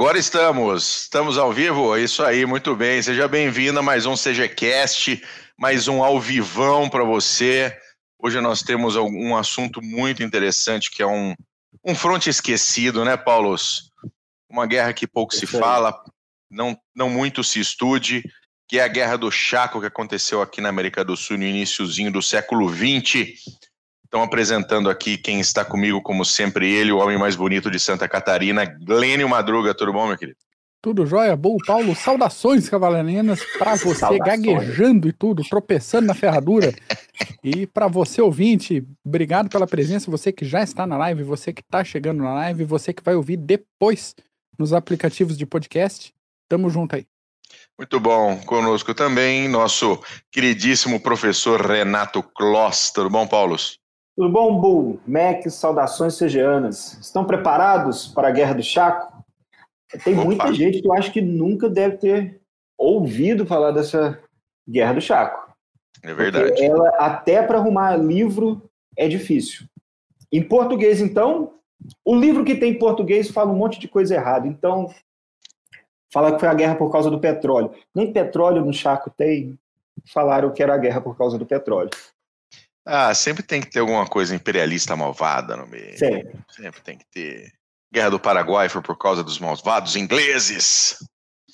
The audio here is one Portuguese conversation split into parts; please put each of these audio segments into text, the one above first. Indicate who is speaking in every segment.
Speaker 1: Agora estamos, estamos ao vivo, é isso aí, muito bem. Seja bem-vindo a mais um CGCast, mais um ao vivão para você. Hoje nós temos um assunto muito interessante que é um, um fronte esquecido, né, Paulos? Uma guerra que pouco se fala, não, não muito se estude, que é a Guerra do Chaco que aconteceu aqui na América do Sul no iníciozinho do século XX. Estão apresentando aqui quem está comigo, como sempre, ele, o homem mais bonito de Santa Catarina, Glênio Madruga. Tudo bom, meu querido?
Speaker 2: Tudo jóia? Bom, Paulo, saudações cavalarinas para você, saudações. gaguejando e tudo, tropeçando na ferradura. e para você, ouvinte, obrigado pela presença, você que já está na live, você que está chegando na live, você que vai ouvir depois nos aplicativos de podcast. Tamo junto aí.
Speaker 1: Muito bom. Conosco também nosso queridíssimo professor Renato Kloss. Tudo bom, Paulo?
Speaker 3: Tudo bom, Bull? Mac, saudações segianas. Estão preparados para a Guerra do Chaco? Tem Opa. muita gente que eu acho que nunca deve ter ouvido falar dessa Guerra do Chaco.
Speaker 1: É verdade.
Speaker 3: ela, até para arrumar livro, é difícil. Em português, então, o livro que tem em português fala um monte de coisa errada. Então, fala que foi a guerra por causa do petróleo. Nem petróleo no Chaco tem. Falaram que era a guerra por causa do petróleo.
Speaker 1: Ah, sempre tem que ter alguma coisa imperialista malvada no meio.
Speaker 3: Sempre.
Speaker 1: Sempre tem que ter. Guerra do Paraguai foi por causa dos malvados ingleses.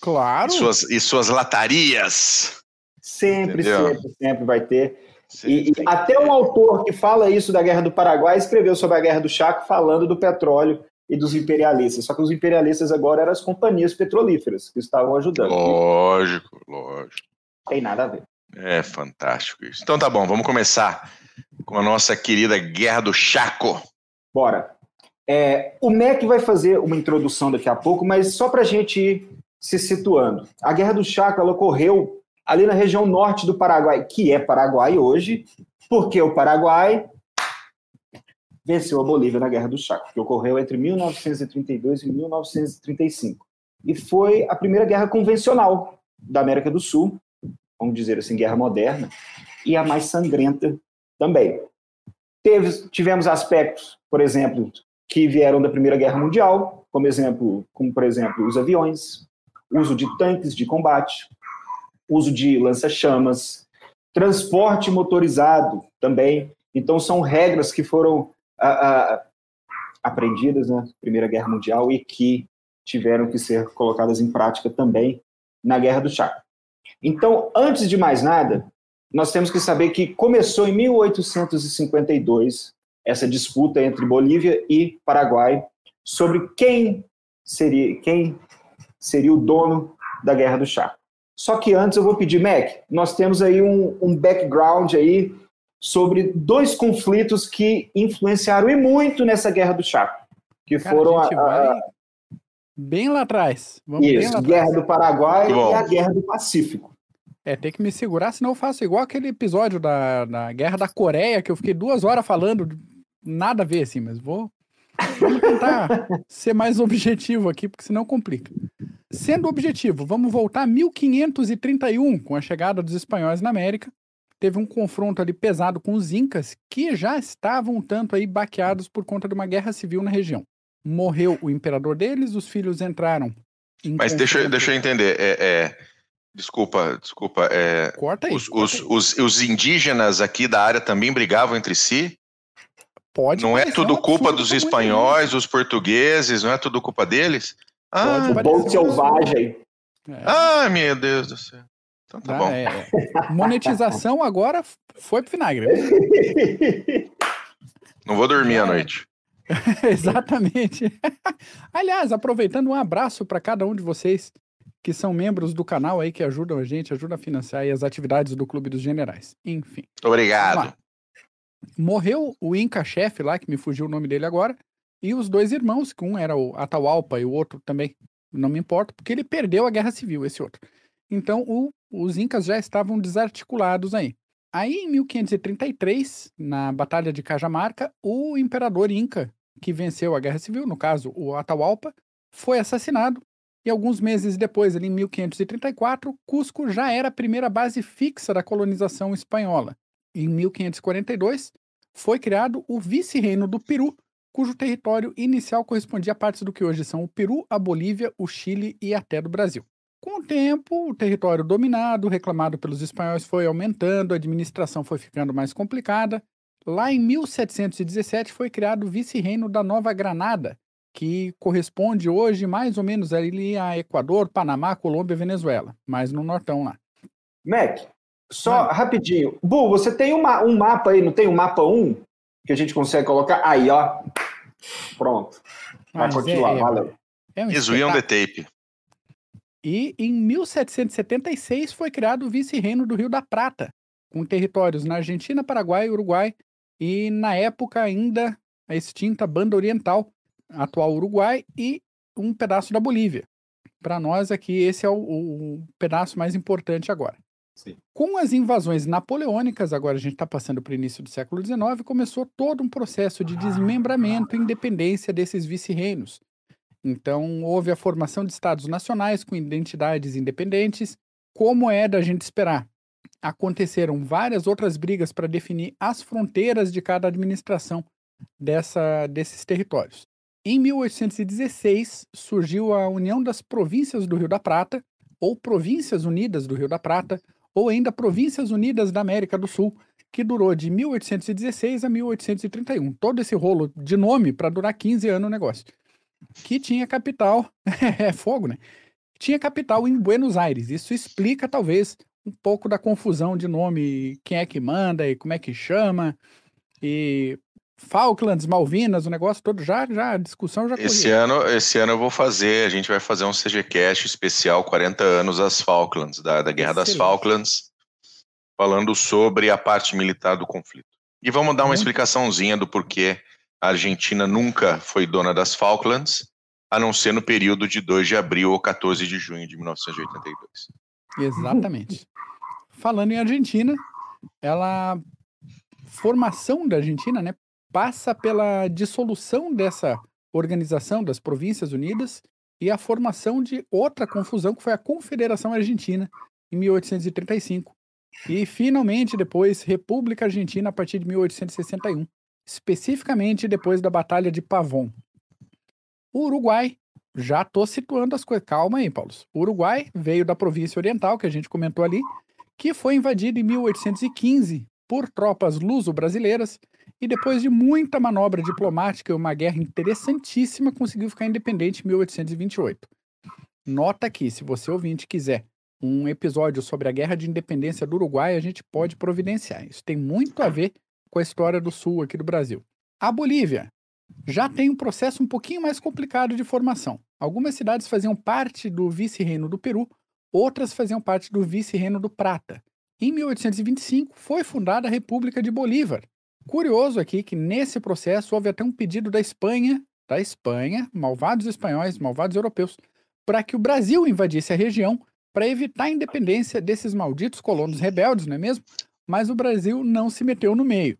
Speaker 2: Claro.
Speaker 1: E suas, e suas latarias.
Speaker 3: Sempre, Entendeu? sempre, sempre vai ter. e, e até um autor que fala isso da Guerra do Paraguai escreveu sobre a Guerra do Chaco falando do petróleo e dos imperialistas. Só que os imperialistas agora eram as companhias petrolíferas que estavam ajudando.
Speaker 1: Lógico, lógico.
Speaker 3: Tem nada a ver.
Speaker 1: É fantástico isso. Então tá bom, vamos começar com a nossa querida Guerra do Chaco.
Speaker 3: Bora. É, o MEC vai fazer uma introdução daqui a pouco, mas só para a gente ir se situando. A Guerra do Chaco ela ocorreu ali na região norte do Paraguai, que é Paraguai hoje, porque o Paraguai venceu a Bolívia na Guerra do Chaco, que ocorreu entre 1932 e 1935. E foi a primeira guerra convencional da América do Sul, vamos dizer assim, guerra moderna, e a mais sangrenta também. Teve, tivemos aspectos, por exemplo, que vieram da Primeira Guerra Mundial, como exemplo, como por exemplo os aviões, uso de tanques de combate, uso de lança-chamas, transporte motorizado também. Então são regras que foram a, a, aprendidas na Primeira Guerra Mundial e que tiveram que ser colocadas em prática também na Guerra do Chaco. Então, antes de mais nada, nós temos que saber que começou em 1852 essa disputa entre Bolívia e Paraguai sobre quem seria, quem seria o dono da Guerra do Chaco. Só que antes eu vou pedir, Mac, nós temos aí um, um background aí sobre dois conflitos que influenciaram e muito nessa Guerra do Chaco, que Cara, foram a, a,
Speaker 2: Bem lá atrás.
Speaker 3: Vamos Isso, lá Guerra atrás. do Paraguai e a Guerra do Pacífico.
Speaker 2: É, tem que me segurar, senão eu faço igual aquele episódio da, da Guerra da Coreia, que eu fiquei duas horas falando, nada a ver assim, mas vou. Vamos tentar ser mais objetivo aqui, porque senão complica. Sendo objetivo, vamos voltar a 1531, com a chegada dos espanhóis na América. Teve um confronto ali pesado com os incas, que já estavam um tanto aí baqueados por conta de uma guerra civil na região morreu o imperador deles, os filhos entraram.
Speaker 1: Mas deixa, deixa eu entender. É, é, desculpa, desculpa. É,
Speaker 2: corta aí.
Speaker 1: Os,
Speaker 2: corta
Speaker 1: os,
Speaker 2: aí.
Speaker 1: Os, os, indígenas aqui da área também brigavam entre si?
Speaker 2: Pode.
Speaker 1: Não é tudo culpa dos espanhóis, dos portugueses, não é tudo culpa deles?
Speaker 3: Ah, o bom selvagem.
Speaker 1: É. Ah, meu Deus do céu. Então tá ah, bom. É.
Speaker 2: Monetização agora foi pro vinagre.
Speaker 1: Não vou dormir à noite.
Speaker 2: Exatamente. Aliás, aproveitando um abraço para cada um de vocês que são membros do canal aí, que ajudam a gente, ajudam a financiar as atividades do Clube dos Generais. Enfim.
Speaker 1: Obrigado.
Speaker 2: Morreu o Inca-chefe lá, que me fugiu o nome dele agora, e os dois irmãos, que um era o Atahualpa e o outro também, não me importa, porque ele perdeu a Guerra Civil, esse outro. Então, o, os Incas já estavam desarticulados aí. Aí, em 1533, na Batalha de Cajamarca, o imperador Inca que venceu a Guerra Civil, no caso o Atahualpa, foi assassinado e alguns meses depois, ali em 1534, Cusco já era a primeira base fixa da colonização espanhola. Em 1542, foi criado o vice-reino do Peru, cujo território inicial correspondia a partes do que hoje são o Peru, a Bolívia, o Chile e até do Brasil. Com o tempo, o território dominado, reclamado pelos espanhóis, foi aumentando, a administração foi ficando mais complicada. Lá em 1717 foi criado o vice-reino da Nova Granada, que corresponde hoje mais ou menos ali a Equador, Panamá, Colômbia e Venezuela, mais no nortão lá.
Speaker 3: Mac, só rapidinho. Bu, você tem uma, um mapa aí, não tem um mapa 1 que a gente consegue colocar? Aí, ó. Pronto. Vai continuar,
Speaker 1: é,
Speaker 3: valeu.
Speaker 1: É um on the tape.
Speaker 2: E em 1776 foi criado o vice-reino do Rio da Prata, com territórios na Argentina, Paraguai, Uruguai e, na época, ainda a extinta Banda Oriental, atual Uruguai, e um pedaço da Bolívia. Para nós aqui, esse é o, o, pedaço mais importante agora. Sim. Com as invasões napoleônicas, agora a gente está passando para o início do século XIX, começou todo um processo de desmembramento e independência desses vice-reinos, então, houve a formação de estados nacionais com identidades independentes, como é da gente esperar. Aconteceram várias outras brigas para definir as fronteiras de cada administração dessa, desses territórios. Em 1816, surgiu a União das Províncias do Rio da Prata, ou Províncias Unidas do Rio da Prata, ou ainda Províncias Unidas da América do Sul, que durou de 1816 a 1831. Todo esse rolo de nome para durar 15 anos o negócio que tinha capital, é fogo, né? Tinha capital em Buenos Aires. Isso explica, talvez, um pouco da confusão de nome, quem é que manda e como é que chama. E Falklands, Malvinas, o negócio todo já, já a discussão já
Speaker 1: esse ano Esse ano eu vou fazer, a gente vai fazer um CGCast especial 40 anos das Falklands, da, da Guerra Excelente. das Falklands, falando sobre a parte militar do conflito. E vamos dar uma explicaçãozinha do porquê a Argentina nunca foi dona das Falklands, a não ser no período de 2 de abril ou 14 de junho de 1982.
Speaker 2: Exatamente. Falando em Argentina, ela formação da Argentina, né, passa pela dissolução dessa organização das Províncias Unidas e a formação de outra confusão que foi a Confederação Argentina em 1835 e finalmente depois República Argentina a partir de 1861 especificamente depois da Batalha de Pavon. O Uruguai, já estou situando as coisas. Calma aí, Paulo. O Uruguai veio da província oriental, que a gente comentou ali, que foi invadido em 1815 por tropas luso-brasileiras e depois de muita manobra diplomática e uma guerra interessantíssima, conseguiu ficar independente em 1828. Nota que, se você ouvinte quiser um episódio sobre a Guerra de Independência do Uruguai, a gente pode providenciar. Isso tem muito a ver com a história do Sul aqui do Brasil. A Bolívia já tem um processo um pouquinho mais complicado de formação. Algumas cidades faziam parte do vice-reino do Peru, outras faziam parte do vice-reino do Prata. Em 1825 foi fundada a República de Bolívar. Curioso aqui que nesse processo houve até um pedido da Espanha, da Espanha, malvados espanhóis, malvados europeus, para que o Brasil invadisse a região para evitar a independência desses malditos colonos rebeldes, não é mesmo? mas o Brasil não se meteu no meio.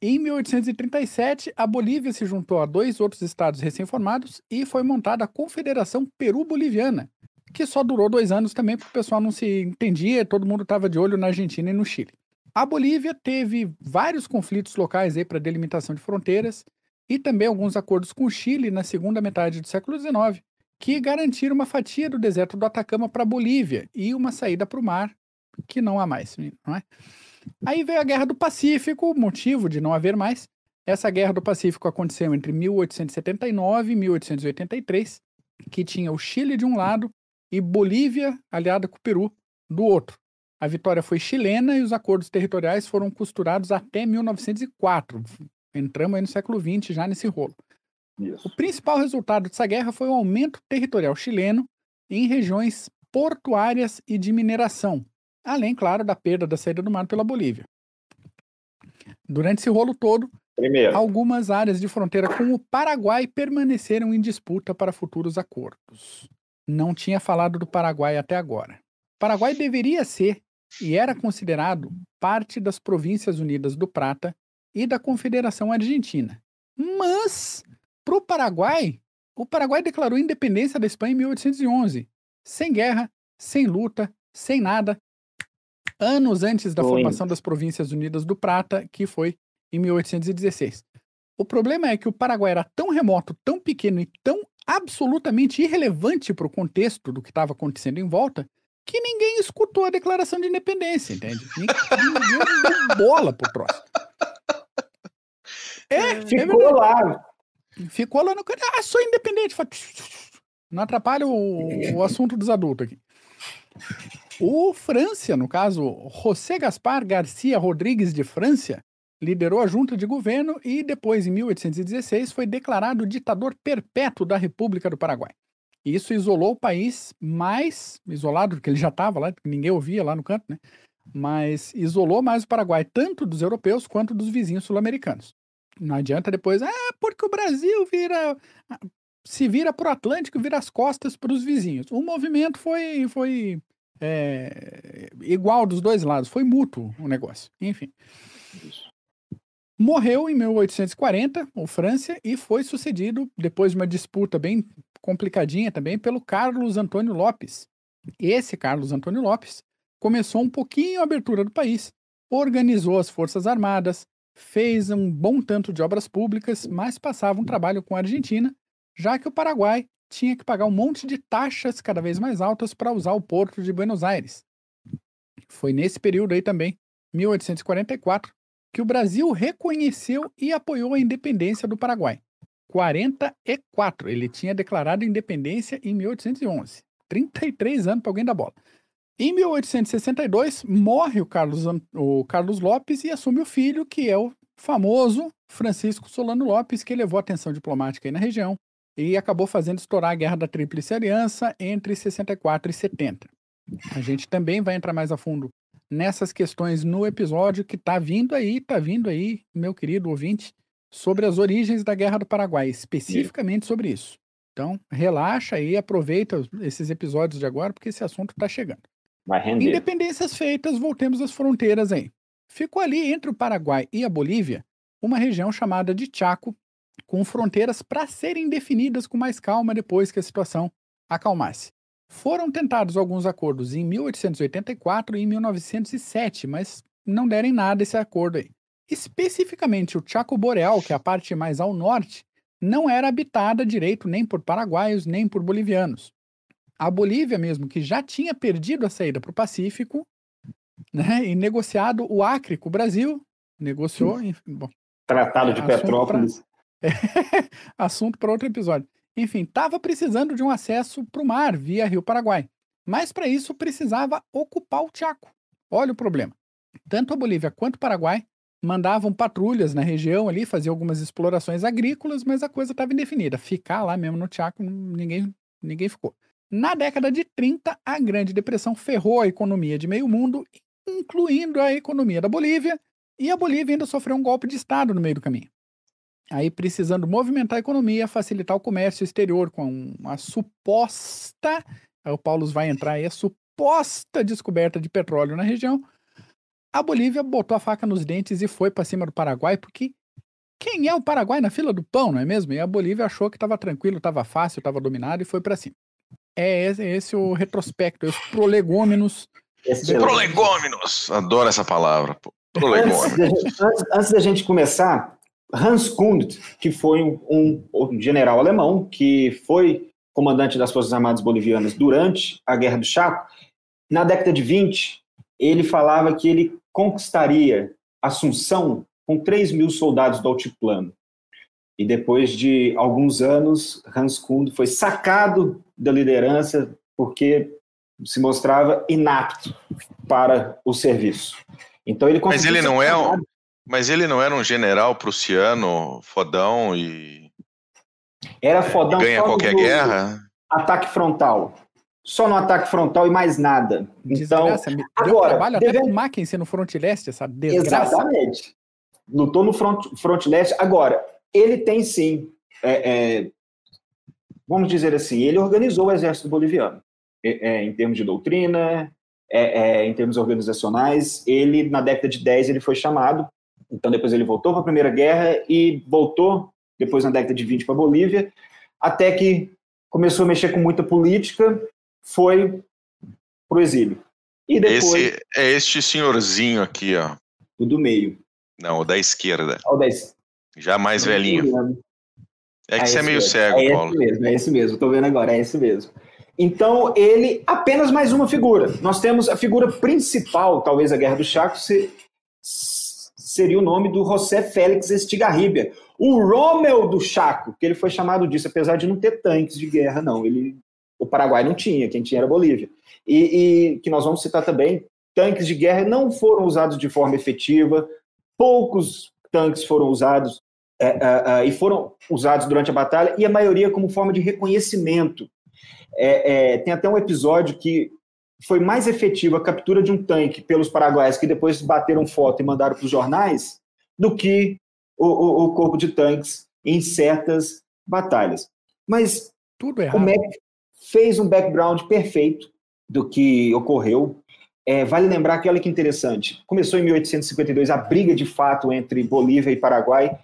Speaker 2: Em 1837, a Bolívia se juntou a dois outros estados recém-formados e foi montada a Confederação Peru-Boliviana, que só durou dois anos também, porque o pessoal não se entendia, todo mundo estava de olho na Argentina e no Chile. A Bolívia teve vários conflitos locais para delimitação de fronteiras e também alguns acordos com o Chile na segunda metade do século XIX, que garantiram uma fatia do deserto do Atacama para a Bolívia e uma saída para o mar que não há mais, não é? Aí veio a Guerra do Pacífico, motivo de não haver mais. Essa Guerra do Pacífico aconteceu entre 1879 e 1883, que tinha o Chile de um lado e Bolívia aliada com o Peru do outro. A vitória foi chilena e os acordos territoriais foram costurados até 1904. Entramos aí no século XX já nesse rolo. Isso. O principal resultado dessa guerra foi o aumento territorial chileno em regiões portuárias e de mineração, além, claro, da perda da saída do mar pela Bolívia. Durante esse rolo todo, Primeiro. algumas áreas de fronteira com o Paraguai permaneceram em disputa para futuros acordos. Não tinha falado do Paraguai até agora. O Paraguai deveria ser e era considerado parte das Províncias Unidas do Prata e da Confederação Argentina. Mas, para o Paraguai, o Paraguai declarou independência da Espanha em 1811, sem guerra, sem luta, sem nada, anos antes da formação das Províncias Unidas do Prata, que foi em 1816. O problema é que o Paraguai era tão remoto, tão pequeno e tão absolutamente irrelevante para o contexto do que estava acontecendo em volta, que ninguém escutou a declaração de independência, entende? Ninguém deu bola pro troço. É, é
Speaker 3: ficou é lá.
Speaker 2: Ficou lá no. Ah, sou independente. Não atrapalha o, o assunto dos adultos aqui. O França, no caso, José Gaspar Garcia Rodrigues de França, liderou a junta de governo e depois, em 1816, foi declarado ditador perpétuo da República do Paraguai. Isso isolou o país mais isolado, porque ele já estava lá, ninguém ouvia lá no canto, né? Mas isolou mais o Paraguai, tanto dos europeus quanto dos vizinhos sul-americanos. Não adianta depois, ah, porque o Brasil vira se vira para o Atlântico, vira as costas para os vizinhos. O movimento foi, foi é, igual dos dois lados, foi mútuo o negócio. Enfim. Morreu em 1840, o França, e foi sucedido, depois de uma disputa bem complicadinha também, pelo Carlos Antônio Lopes. Esse Carlos Antônio Lopes começou um pouquinho a abertura do país, organizou as Forças Armadas, fez um bom tanto de obras públicas, mas passava um trabalho com a Argentina já que o Paraguai tinha que pagar um monte de taxas cada vez mais altas para usar o porto de Buenos Aires. Foi nesse período aí também, 1844, que o Brasil reconheceu e apoiou a independência do Paraguai. 44, ele tinha declarado independência em 1811. 33 anos para alguém da bola. Em 1862, morre o Carlos, o Carlos Lopes e assume o filho, que é o famoso Francisco Solano Lopes, que levou atenção diplomática aí na região, e acabou fazendo estourar a Guerra da Tríplice Aliança entre 64 e 70. A gente também vai entrar mais a fundo nessas questões no episódio que está vindo aí, está vindo aí, meu querido ouvinte, sobre as origens da Guerra do Paraguai, especificamente sobre isso. Então, relaxa aí, aproveita esses episódios de agora, porque esse assunto está chegando.
Speaker 3: Vai render.
Speaker 2: Independências feitas, voltemos às fronteiras aí. Ficou ali entre o Paraguai e a Bolívia uma região chamada de Chaco, com fronteiras para serem definidas com mais calma depois que a situação acalmasse. Foram tentados alguns acordos em 1884 e em 1907, mas não deram em nada esse acordo aí. Especificamente o Chaco Boreal, que é a parte mais ao norte, não era habitada direito nem por paraguaios nem por bolivianos. A Bolívia mesmo, que já tinha perdido a saída para o Pacífico, né, e negociado o Acre com o Brasil, negociou. Bom,
Speaker 3: Tratado de Petrópolis.
Speaker 2: Assunto para outro episódio. Enfim, estava precisando de um acesso para o mar via Rio Paraguai. Mas para isso precisava ocupar o Chaco. Olha o problema. Tanto a Bolívia quanto o Paraguai mandavam patrulhas na região ali, faziam algumas explorações agrícolas, mas a coisa estava indefinida. Ficar lá mesmo no Chaco, ninguém, ninguém ficou. Na década de 30, a Grande Depressão ferrou a economia de meio mundo, incluindo a economia da Bolívia, e a Bolívia ainda sofreu um golpe de Estado no meio do caminho aí precisando movimentar a economia, facilitar o comércio exterior com a suposta, aí o Paulo vai entrar aí, a suposta descoberta de petróleo na região, a Bolívia botou a faca nos dentes e foi para cima do Paraguai, porque quem é o Paraguai na fila do pão, não é mesmo? E a Bolívia achou que estava tranquilo, estava fácil, estava dominado e foi para cima. É esse, é esse, o retrospecto, os prolegômenos.
Speaker 1: Prolegômenos! Adoro essa palavra. Prolegômenos.
Speaker 3: Antes, antes, antes da gente começar, Hans Kund, que foi um, um, general alemão que foi comandante das Forças Armadas Bolivianas durante a Guerra do Chaco, na década de 20, ele falava que ele conquistaria Assunção com 3 mil soldados do altiplano. E depois de alguns anos, Hans Kund foi sacado da liderança porque se mostrava inapto para o serviço. Então ele
Speaker 1: Mas ele não é mas ele não era um general prussiano, fodão e.
Speaker 3: Era fodão
Speaker 1: ganha qualquer guerra?
Speaker 3: Ataque frontal. Só no ataque frontal e mais nada. Então,
Speaker 2: desgraça. agora, trabalho deve... até com Mackenzie no front leste, essa desgraça.
Speaker 3: Exatamente. Lutou no front, front leste. Agora, ele tem sim, é, é, vamos dizer assim, ele organizou o exército boliviano. É, é em termos de doutrina, é, é, em termos organizacionais, ele, na década de 10, ele foi chamado então, depois ele voltou para a Primeira Guerra e voltou, depois na década de 20, para a Bolívia, até que começou a mexer com muita política, foi para o exílio.
Speaker 1: E depois, Esse é este senhorzinho aqui, ó.
Speaker 3: O do meio.
Speaker 1: Não, o da esquerda.
Speaker 3: O da,
Speaker 1: Já mais velhinho. É que
Speaker 3: é
Speaker 1: você é meio
Speaker 3: mesmo.
Speaker 1: cego,
Speaker 3: é
Speaker 1: Paulo.
Speaker 3: É esse mesmo, é esse mesmo. Estou vendo agora, é esse mesmo. Então, ele apenas mais uma figura. Nós temos a figura principal, talvez a Guerra do Chaco, se, seria o nome do José Félix Estigarribia, o Rommel do Chaco, que ele foi chamado disso, apesar de não ter tanques de guerra, não. Ele, o Paraguai não tinha, quem tinha era a Bolívia. E, e que nós vamos citar também, tanques de guerra não foram usados de forma efetiva, poucos tanques foram usados é, é, é, e foram usados durante a batalha, e a maioria como forma de reconhecimento. É, é, tem até um episódio que foi mais efetiva a captura de um tanque pelos paraguaios, que depois bateram foto e mandaram para os jornais, do que o, o, o, corpo de tanques em certas batalhas. Mas
Speaker 2: Tudo errado.
Speaker 3: o Mac fez um background perfeito do que ocorreu. É, vale lembrar que, olha que interessante, começou em 1852 a briga de fato entre Bolívia e Paraguai,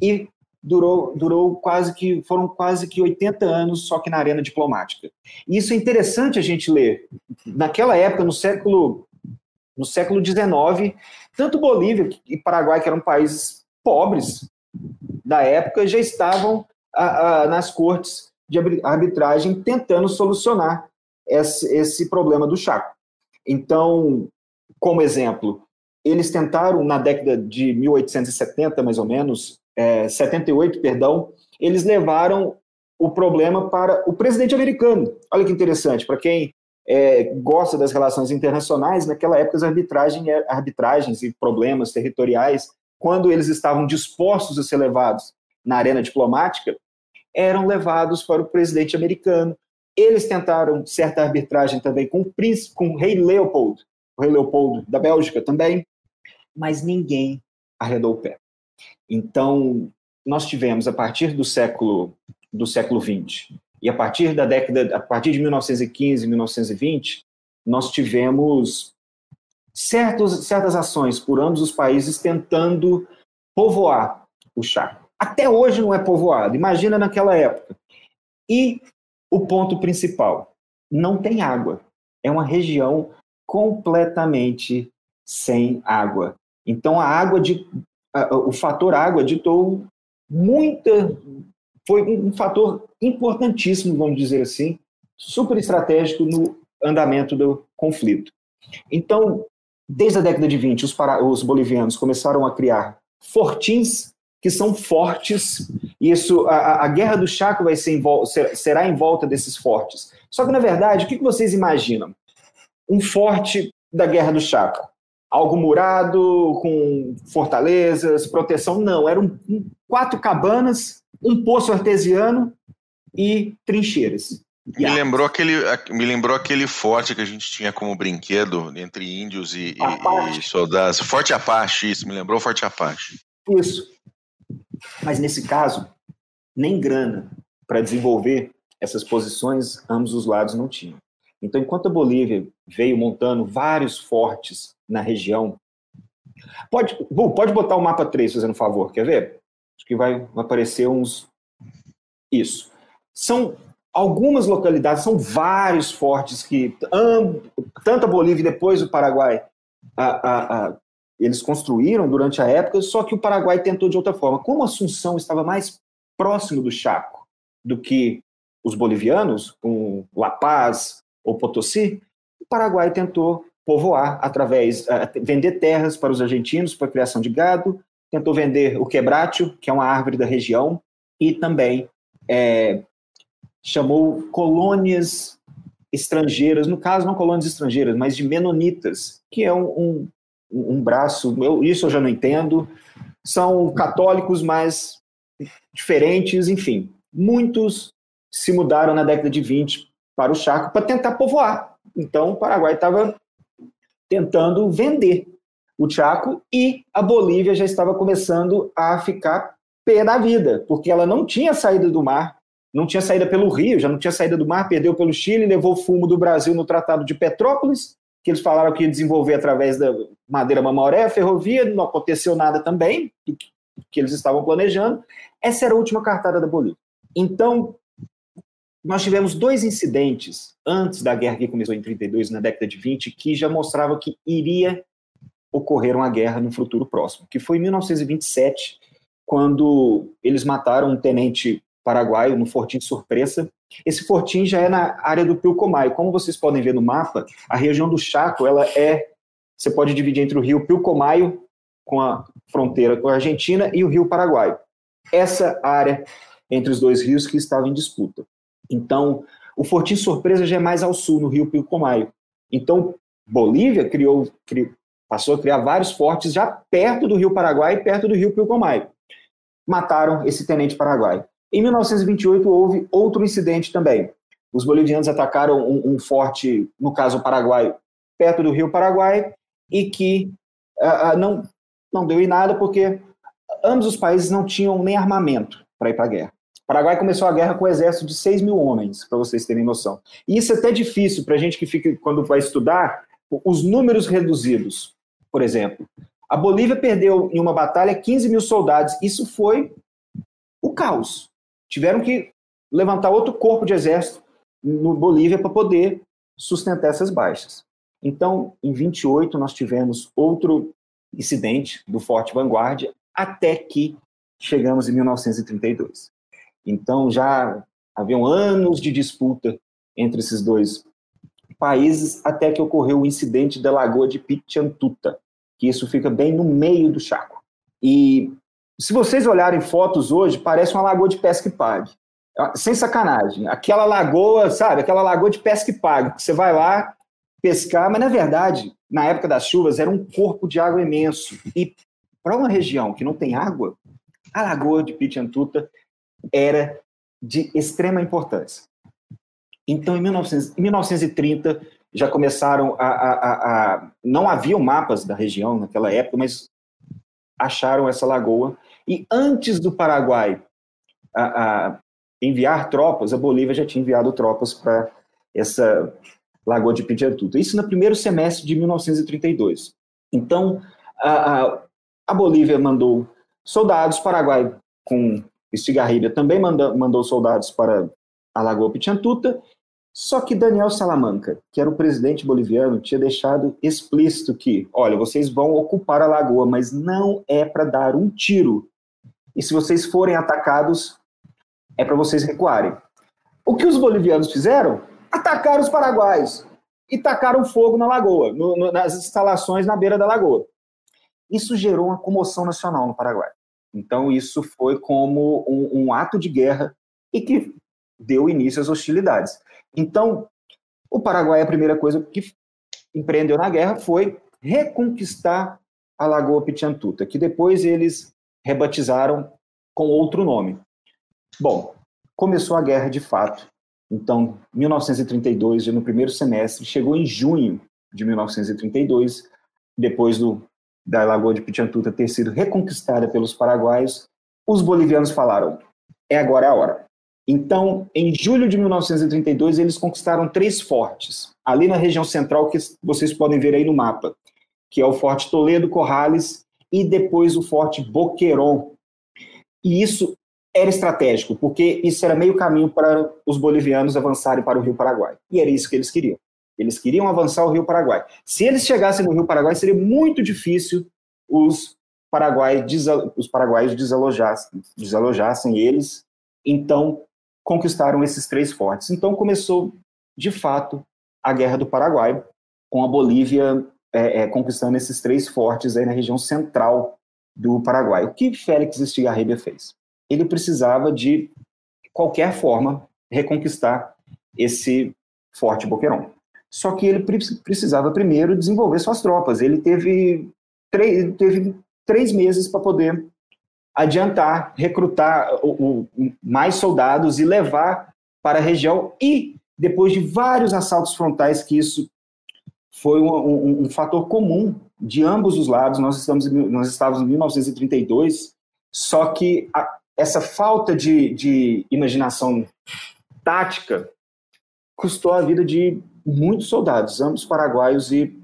Speaker 3: e durou, durou quase que, foram quase que 80 anos só que na arena diplomática. E isso é interessante a gente ler. Naquela época, no século no século XIX, tanto Bolívia e Paraguai, que eram países pobres da época, já estavam a, a, nas cortes de arbitragem tentando solucionar esse, esse problema do Chaco. Então, como exemplo, eles tentaram, na década de 1870, mais ou menos, é, 78, perdão, eles levaram o problema para o presidente americano. Olha que interessante, para quem é, gosta das relações internacionais, naquela época as arbitragem, é, arbitragens e problemas territoriais, quando eles estavam dispostos a ser levados na arena diplomática, eram levados para o presidente americano. Eles tentaram certa arbitragem também com o príncipe, com o rei Leopold, o rei Leopoldo da Bélgica também, mas ninguém arredou o pé. Então, nós tivemos a partir do século do século 20 e a partir da década a partir de 1915, 1920, nós tivemos certos, certas ações por ambos os países tentando povoar o Chaco. Até hoje não é povoado, imagina naquela época. E o ponto principal, não tem água. É uma região completamente sem água. Então a água de o fator água ditou muita foi um fator importantíssimo, vamos dizer assim, super estratégico no andamento do conflito. Então, desde a década de 20, os, para, os bolivianos começaram a criar fortins que são fortes. Isso, a, a guerra do Chaco vai ser em ser, será em volta desses fortes. Só que na verdade, o que vocês imaginam? Um forte da guerra do Chaco algo murado, com fortalezas, proteção. Não, eram quatro cabanas, um poço artesiano e trincheiras.
Speaker 1: Me lembrou, aquele, me lembrou aquele forte que a gente tinha como brinquedo entre índios e, e, e soldados. Forte Apache, isso, me lembrou Forte Apache.
Speaker 3: Isso. Mas nesse caso, nem grana para desenvolver essas posições ambos os lados não tinham. Então, enquanto a Bolívia veio montando vários fortes na região. Pode, Bu, pode botar o mapa 3, fazendo favor, quer ver? Acho que vai aparecer uns. Isso. São algumas localidades, são vários fortes que, tanto a Bolívia e depois o Paraguai, a, a, a, eles construíram durante a época, só que o Paraguai tentou de outra forma. Como Assunção estava mais próximo do Chaco do que os bolivianos, com La Paz ou Potosí, o Paraguai tentou povoar através, uh, vender terras para os argentinos para criação de gado, tentou vender o quebrátil, que é uma árvore da região, e também é, chamou colônias estrangeiras, no caso não colônias estrangeiras, mas de menonitas, que é um, um, um braço, eu, isso eu já não entendo, são católicos, mas diferentes, enfim. Muitos se mudaram na década de 20 para o Chaco para tentar povoar. Então o Paraguai estava tentando vender o Chaco e a Bolívia já estava começando a ficar pé da vida, porque ela não tinha saída do mar, não tinha saída pelo Rio, já não tinha saída do mar, perdeu pelo Chile, levou fumo do Brasil no Tratado de Petrópolis, que eles falaram que ia desenvolver através da madeira Mamoré, ferrovia, não aconteceu nada também que eles estavam planejando. Essa era a última cartada da Bolívia. Então, nós tivemos dois incidentes antes da guerra que começou em 32, na década de 20, que já mostravam que iria ocorrer uma guerra no futuro próximo, que foi em 1927, quando eles mataram um tenente paraguaio no Fortim Surpresa. Esse fortim já é na área do Pilcomayo. Como vocês podem ver no mapa, a região do Chaco, ela é, você pode dividir entre o rio Pilcomayo, com a fronteira com a Argentina, e o rio Paraguai. Essa área entre os dois rios que estava em disputa. Então, o Fortim Surpresa já é mais ao sul, no rio Pilcomayo. Então, Bolívia criou, criou, passou a criar vários fortes já perto do rio Paraguai e perto do rio Pilcomayo. Mataram esse tenente paraguaio. Em 1928 houve outro incidente também. Os bolivianos atacaram um, um forte, no caso o Paraguai, perto do rio Paraguai, e que uh, uh, não, não deu em nada porque ambos os países não tinham nem armamento para ir para a guerra. Paraguai começou a guerra com um exército de 6 mil homens, para vocês terem noção. E isso é até difícil para a gente que fica, quando vai estudar, os números reduzidos. Por exemplo, a Bolívia perdeu em uma batalha 15 mil soldados. Isso foi o caos. Tiveram que levantar outro corpo de exército no Bolívia para poder sustentar essas baixas. Então, em 28, nós tivemos outro incidente do Forte Vanguardia, até que chegamos em 1932. Então já haviam anos de disputa entre esses dois países até que ocorreu o incidente da Lagoa de Pichantuta, que isso fica bem no meio do Chaco. E se vocês olharem fotos hoje, parece uma lagoa de pesca e pague. Sem sacanagem. Aquela lagoa, sabe? Aquela lagoa de pesca e pague. Você vai lá pescar, mas na verdade, na época das chuvas, era um corpo de água imenso. E para uma região que não tem água, a lagoa de Pichantuta era de extrema importância. Então, em, 1900, em 1930, já começaram a, a, a, Não haviam mapas da região naquela época, mas acharam essa lagoa. E antes do Paraguai a, enviar tropas, a Bolívia já tinha enviado tropas para essa lagoa de Pitiatuta. Isso no primeiro semestre de 1932. Então, a, a Bolívia mandou soldados, Paraguai com Estigarribia também manda, mandou soldados para a Lagoa Pichantuta, só que Daniel Salamanca, que era o presidente boliviano, tinha deixado explícito que, olha, vocês vão ocupar a lagoa, mas não é para dar um tiro. E se vocês forem atacados, é para vocês recuarem. O que os bolivianos fizeram? Atacaram os paraguaios e tacaram fogo na lagoa, no, no, nas instalações na beira da lagoa. Isso gerou uma comoção nacional no Paraguai. Então, isso foi como um, um ato de guerra e que deu início às hostilidades. Então, o Paraguai, a primeira coisa que empreendeu na guerra foi reconquistar a Lagoa Pichantuta, que depois eles rebatizaram com outro nome. Bom, começou a guerra de fato. Então, 1932, já no primeiro semestre, chegou em junho de 1932, depois do da Lagoa de Pichantuta ter sido reconquistada pelos paraguaios, os bolivianos falaram: é agora a hora. Então, em julho de 1932, eles conquistaram três fortes, ali na região central, que vocês podem ver aí no mapa, que é o Forte Toledo Corrales e depois o Forte Boquerón. E isso era estratégico, porque isso era meio caminho para os bolivianos avançarem para o Rio Paraguai. E era isso que eles queriam. Eles queriam avançar o Rio Paraguai. Se eles chegassem no Rio Paraguai, seria muito difícil os, os paraguaios desalojassem, desalojassem eles. Então, conquistaram esses três fortes. Então, começou, de fato, a Guerra do Paraguai, com a Bolívia é, é, conquistando esses três fortes aí na região central do Paraguai. O que Félix Estigarribia fez? Ele precisava de qualquer forma reconquistar esse forte Boquerón. Só que ele precisava primeiro desenvolver suas tropas. Ele teve, três, teve três meses para poder adiantar, recrutar o, o, mais soldados e levar para a região. E depois de vários assaltos frontais, que isso foi um, um, um fator comum de ambos os lados. Nós estamos nós estávamos em 1932, só que a, essa falta de, de imaginação tática custou a vida de muitos soldados, ambos paraguaios e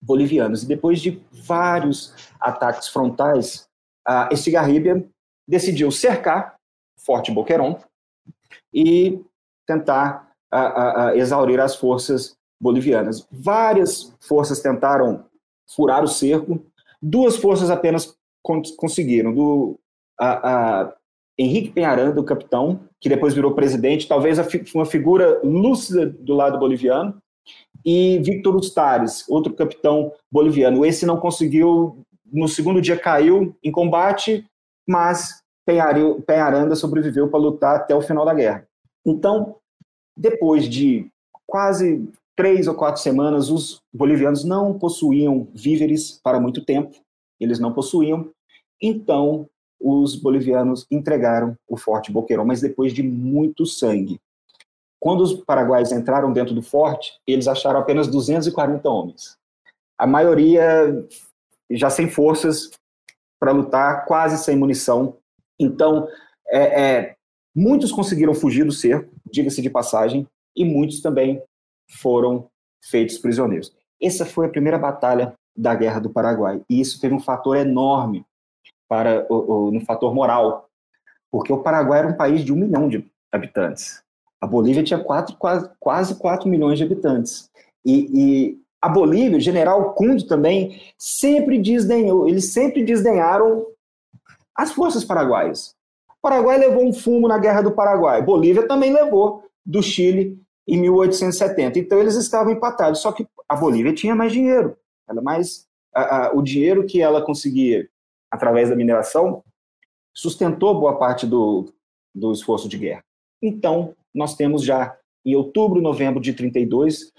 Speaker 3: bolivianos. E depois de vários ataques frontais, a Estigarribia decidiu cercar Forte Boquerón e tentar a, a, exaurir as forças bolivianas. Várias forças tentaram furar o cerco, duas forças apenas conseguiram. Do a Henrique Penharanda, o capitão, que depois virou presidente, talvez uma figura lúcida do lado boliviano, e Victor Ustares, outro capitão boliviano. Esse não conseguiu, no segundo dia caiu em combate, mas Penharanda sobreviveu para lutar até o final da guerra. Então, depois de quase três ou quatro semanas, os bolivianos não possuíam víveres para muito tempo, eles não possuíam. Então, os bolivianos entregaram o Forte Boqueirão, mas depois de muito sangue. Quando os paraguaios entraram dentro do forte, eles acharam apenas 240 homens. A maioria já sem forças para lutar, quase sem munição. Então, é, é, muitos conseguiram fugir do cerco, diga-se de passagem, e muitos também foram feitos prisioneiros. Essa foi a primeira batalha da Guerra do Paraguai, e isso teve um fator enorme para o, o, no fator moral, porque o Paraguai era um país de um milhão de habitantes. A Bolívia tinha quatro, quase, quase 4 milhões de habitantes. E, e a Bolívia, o general Cunde também, sempre desdenhou, eles sempre desdenharam as forças paraguaias. O Paraguai levou um fumo na Guerra do Paraguai, Bolívia também levou do Chile em 1870. Então eles estavam empatados, só que a Bolívia tinha mais dinheiro. Ela mais a, a, o dinheiro que ela conseguia através da mineração, sustentou boa parte do, do esforço de guerra. Então, nós temos já em outubro, novembro de 32,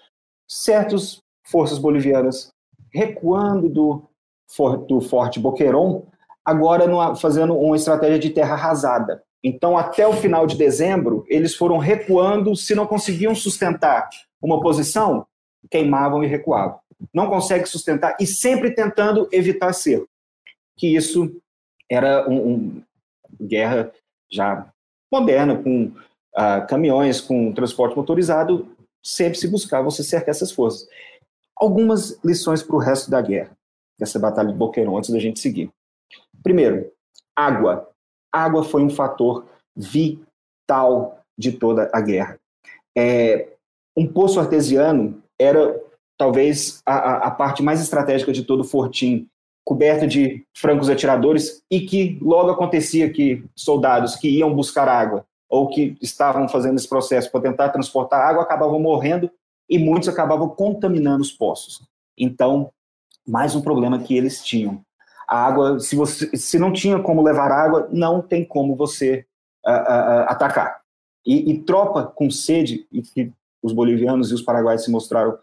Speaker 3: certas forças bolivianas recuando do, do Forte Boquerón, agora numa, fazendo uma estratégia de terra arrasada. Então, até o final de dezembro, eles foram recuando, se não conseguiam sustentar uma posição, queimavam e recuavam. Não consegue sustentar e sempre tentando evitar cerco que isso era uma um, guerra já moderna, com uh, caminhões, com transporte motorizado, sempre se buscava você cercar essas forças. Algumas lições para o resto da guerra, dessa batalha de Boqueirão, antes da gente seguir. Primeiro, água. Água foi um fator vital de toda a guerra. É, um poço artesiano era talvez a, a, parte mais estratégica de todo o fortim coberto de francos atiradores e que logo acontecia que soldados que iam buscar água ou que estavam fazendo esse processo para tentar transportar água acabavam morrendo e muitos acabavam contaminando os poços. Então, mais um problema que eles tinham. A água, se você se não tinha como levar água, não tem como você uh, uh, atacar. E, e, tropa com sede, e que os bolivianos e os paraguaios se mostraram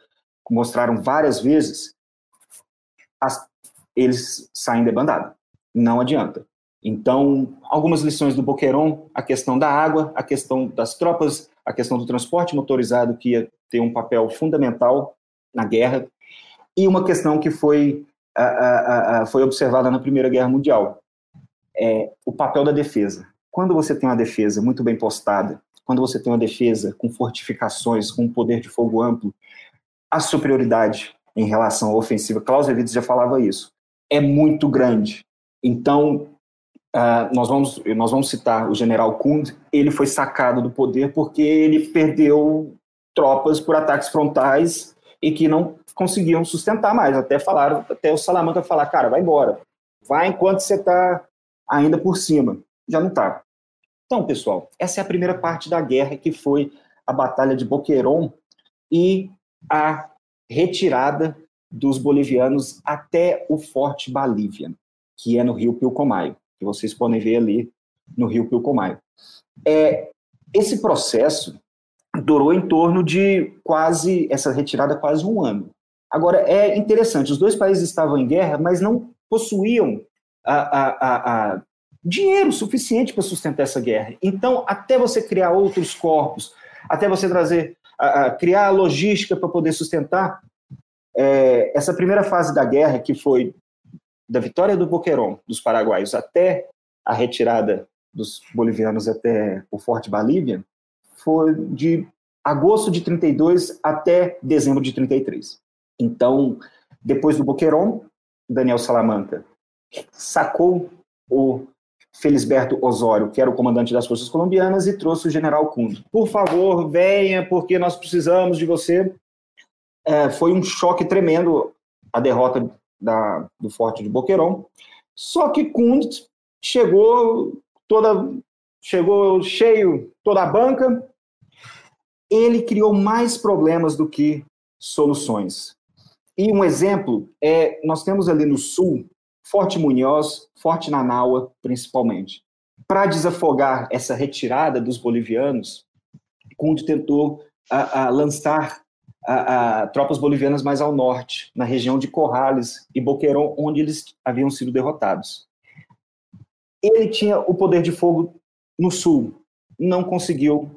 Speaker 3: mostraram várias vezes, as eles saem debandado. Não adianta. Então, algumas lições do Boqueron, a questão da água, a questão das tropas, a questão do transporte motorizado, que ia ter um papel fundamental na guerra, e uma questão que foi, uh, uh, uh, foi observada na Primeira Guerra Mundial, é o papel da defesa. Quando você tem uma defesa muito bem postada, quando você tem uma defesa com fortificações, com um poder de fogo amplo, a superioridade em relação à ofensiva, Klaus Levitt já falava isso, é muito grande. Então, uh, nós, vamos, nós vamos citar o general Kund, ele foi sacado do poder porque ele perdeu tropas por ataques frontais e que não conseguiam sustentar mais. Até falaram, até o Salamanca falar, cara, vai embora. Vai enquanto você está ainda por cima. Já não está. Então, pessoal, essa é a primeira parte da guerra, que foi a Batalha de Boquerón e a retirada dos bolivianos até o Forte Bolívia, que é no Rio Pilcomayo, que vocês podem ver ali no Rio Pilcomayo. É, esse processo durou em torno de quase, essa retirada quase um ano. Agora, é interessante, os dois países estavam em guerra, mas não possuíam a, a, a, dinheiro suficiente para sustentar essa guerra. Então, até você criar outros corpos, até você trazer, criar a logística para poder sustentar, é, essa primeira fase da guerra, que foi da vitória do Boquerón, dos paraguaios, até a retirada dos bolivianos até o Forte Bolívia, foi de agosto de 32 até dezembro de 33. Então, depois do Boquerón, Daniel Salamanca sacou o Felisberto Osório, que era o comandante das forças colombianas, e trouxe o general Cundo. Por favor, venha, porque nós precisamos de você é, foi um choque tremendo a derrota da, do Forte de Boquerón. Só que Kunt chegou toda chegou cheio toda a banca. Ele criou mais problemas do que soluções. E um exemplo é nós temos ali no sul Forte Munhoz, Forte Nanaua, principalmente. Para desafogar essa retirada dos bolivianos, Conde tentou a, a lançar a, a, tropas bolivianas mais ao norte, na região de Corrales e Boquerón, onde eles haviam sido derrotados. Ele tinha o poder de fogo no sul, não conseguiu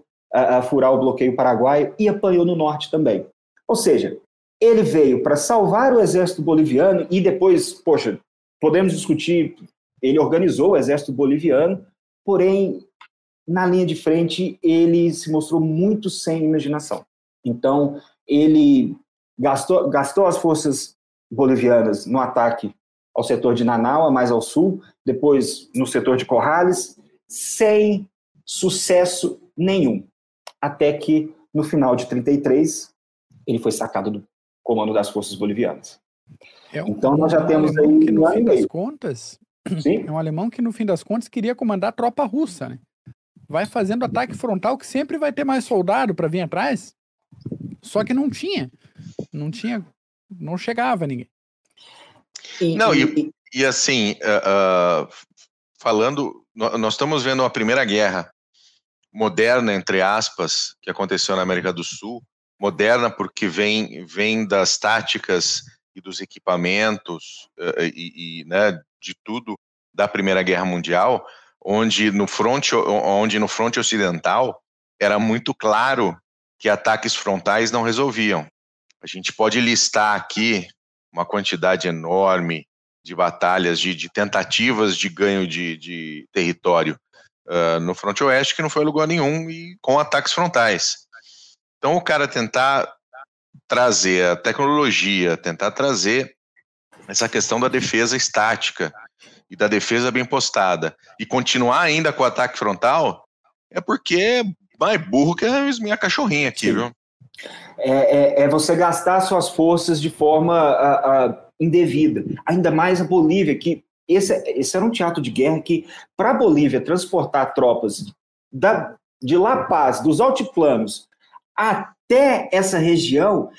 Speaker 3: furar o bloqueio paraguaio e apanhou no norte também. Ou seja, ele veio para salvar o exército boliviano e depois, poxa, podemos discutir, ele organizou o exército boliviano, porém, na linha de frente, ele se mostrou muito sem imaginação. Então, ele gastou, gastou as forças bolivianas no ataque ao setor de Nanaua, mais ao sul, depois no setor de Corrales, sem sucesso nenhum. Até que, no final de 33, ele foi sacado do comando das forças bolivianas.
Speaker 2: É um, então nós já um temos aí que no fim das contas, Sim? é um alemão que no fim das contas queria comandar a tropa russa, né? Vai fazendo ataque frontal que sempre vai ter mais soldado para vir atrás. Só que não tinha, não tinha, não chegava ninguém.
Speaker 1: Não, e, e assim, uh, uh, falando, nós estamos vendo a Primeira Guerra moderna, entre aspas, que aconteceu na América do Sul, moderna porque vem, vem das táticas e dos equipamentos uh, e, e né, de tudo da Primeira Guerra Mundial, onde no fronte, onde no fronte ocidental era muito claro que ataques frontais não resolviam. A gente pode listar aqui uma quantidade enorme de batalhas, de, de tentativas de ganho de, de território uh, no fronte oeste que não foi lugar nenhum e com ataques frontais. Então o cara tentar trazer a tecnologia, tentar trazer essa questão da defesa estática e da defesa bem postada e continuar ainda com o ataque frontal é porque mais burro que a minha cachorrinha aqui, Sim. viu?
Speaker 3: É, é, é, você gastar suas forças de forma a, a, indevida. Ainda mais a Bolívia, que esse, esse era um teatro de guerra que, para a Bolívia transportar tropas da, de La Paz, dos altiplanos, até essa região,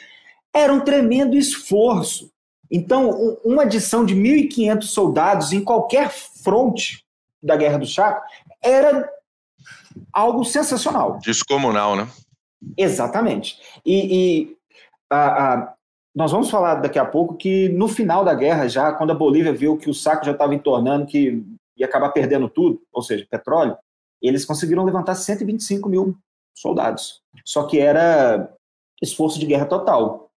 Speaker 3: era um tremendo esforço. Então, uma adição de 1.500 soldados em qualquer fronte da Guerra do Chaco era algo sensacional.
Speaker 1: Descomunal, né?
Speaker 3: Exatamente. E, e a, a, nós vamos falar daqui a pouco que no final da guerra, já quando a Bolívia viu que o saco já estava entornando, que ia acabar perdendo tudo, ou seja, petróleo, eles conseguiram levantar 125 mil soldados. Só que era esforço de guerra total,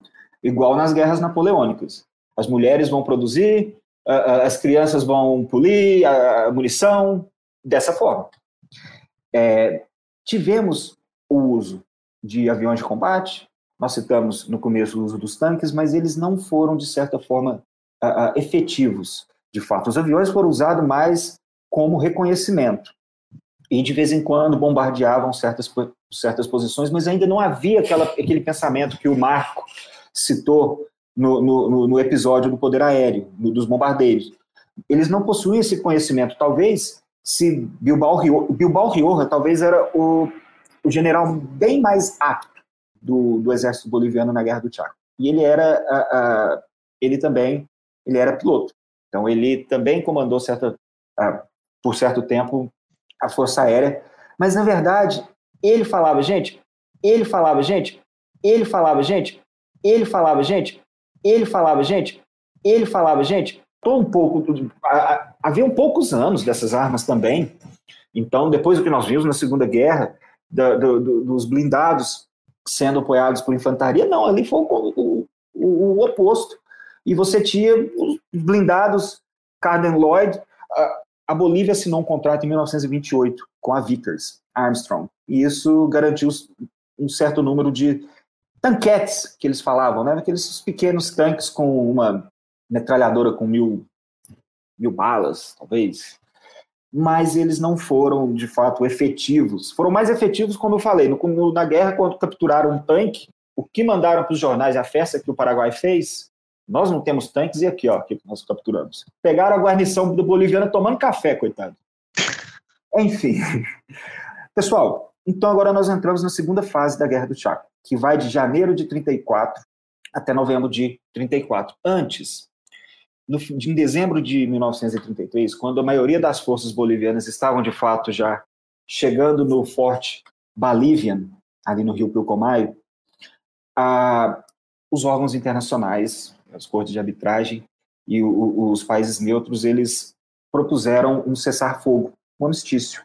Speaker 3: igual nas guerras napoleônicas. As mulheres vão produzir, as crianças vão polir a munição, dessa forma. É, tivemos o uso de aviões de combate, nós citamos no começo o uso dos tanques, mas eles não foram, de certa forma, uh, efetivos. De fato, os aviões foram usados mais como reconhecimento. E, de vez em quando, bombardeavam certas, certas posições, mas ainda não havia aquela, aquele pensamento que o Marco citou no, no, no episódio do poder aéreo, no, dos bombardeiros. Eles não possuíam esse conhecimento. Talvez se Bilbao, Bilbao Rioja talvez era o, o general bem mais apto do, do exército boliviano na Guerra do Chaco. E ele era, uh, ele também, ele era piloto. Então ele também comandou certa, por certo tempo a Força Aérea. Mas na verdade ele falava, gente, ele falava, gente, ele falava, gente, ele falava, gente, ele falava, gente, ele falava, gente, Tô um pouco. Havia um poucos anos dessas armas também. Então, depois do que nós vimos na Segunda Guerra, da, do, dos blindados sendo apoiados por infantaria, não, ali foi o, o, o oposto. E você tinha os blindados Carden Lloyd. A, a Bolívia assinou um contrato em 1928 com a Vickers Armstrong. E isso garantiu um certo número de tanquetes, que eles falavam, né? aqueles pequenos tanques com uma metralhadora com mil, mil balas, talvez. Mas eles não foram, de fato, efetivos. Foram mais efetivos, como eu falei, no, na guerra, quando capturaram um tanque, o que mandaram para os jornais, a festa que o Paraguai fez, Nós não temos tanques e aqui, ó, que nós capturamos. Pegaram a guarnição do boliviano tomando café, coitado. Enfim. Pessoal, então agora nós entramos na segunda fase da Guerra do Chaco, que vai de janeiro de 34 até novembro de 34. Antes, no, em dezembro de 1933, quando a maioria das forças bolivianas estavam de fato já chegando no Forte Bolivian, ali no Rio Pilcomayo, a, os órgãos internacionais, as cortes de arbitragem e o, os países neutros, eles propuseram um cessar-fogo, um armistício.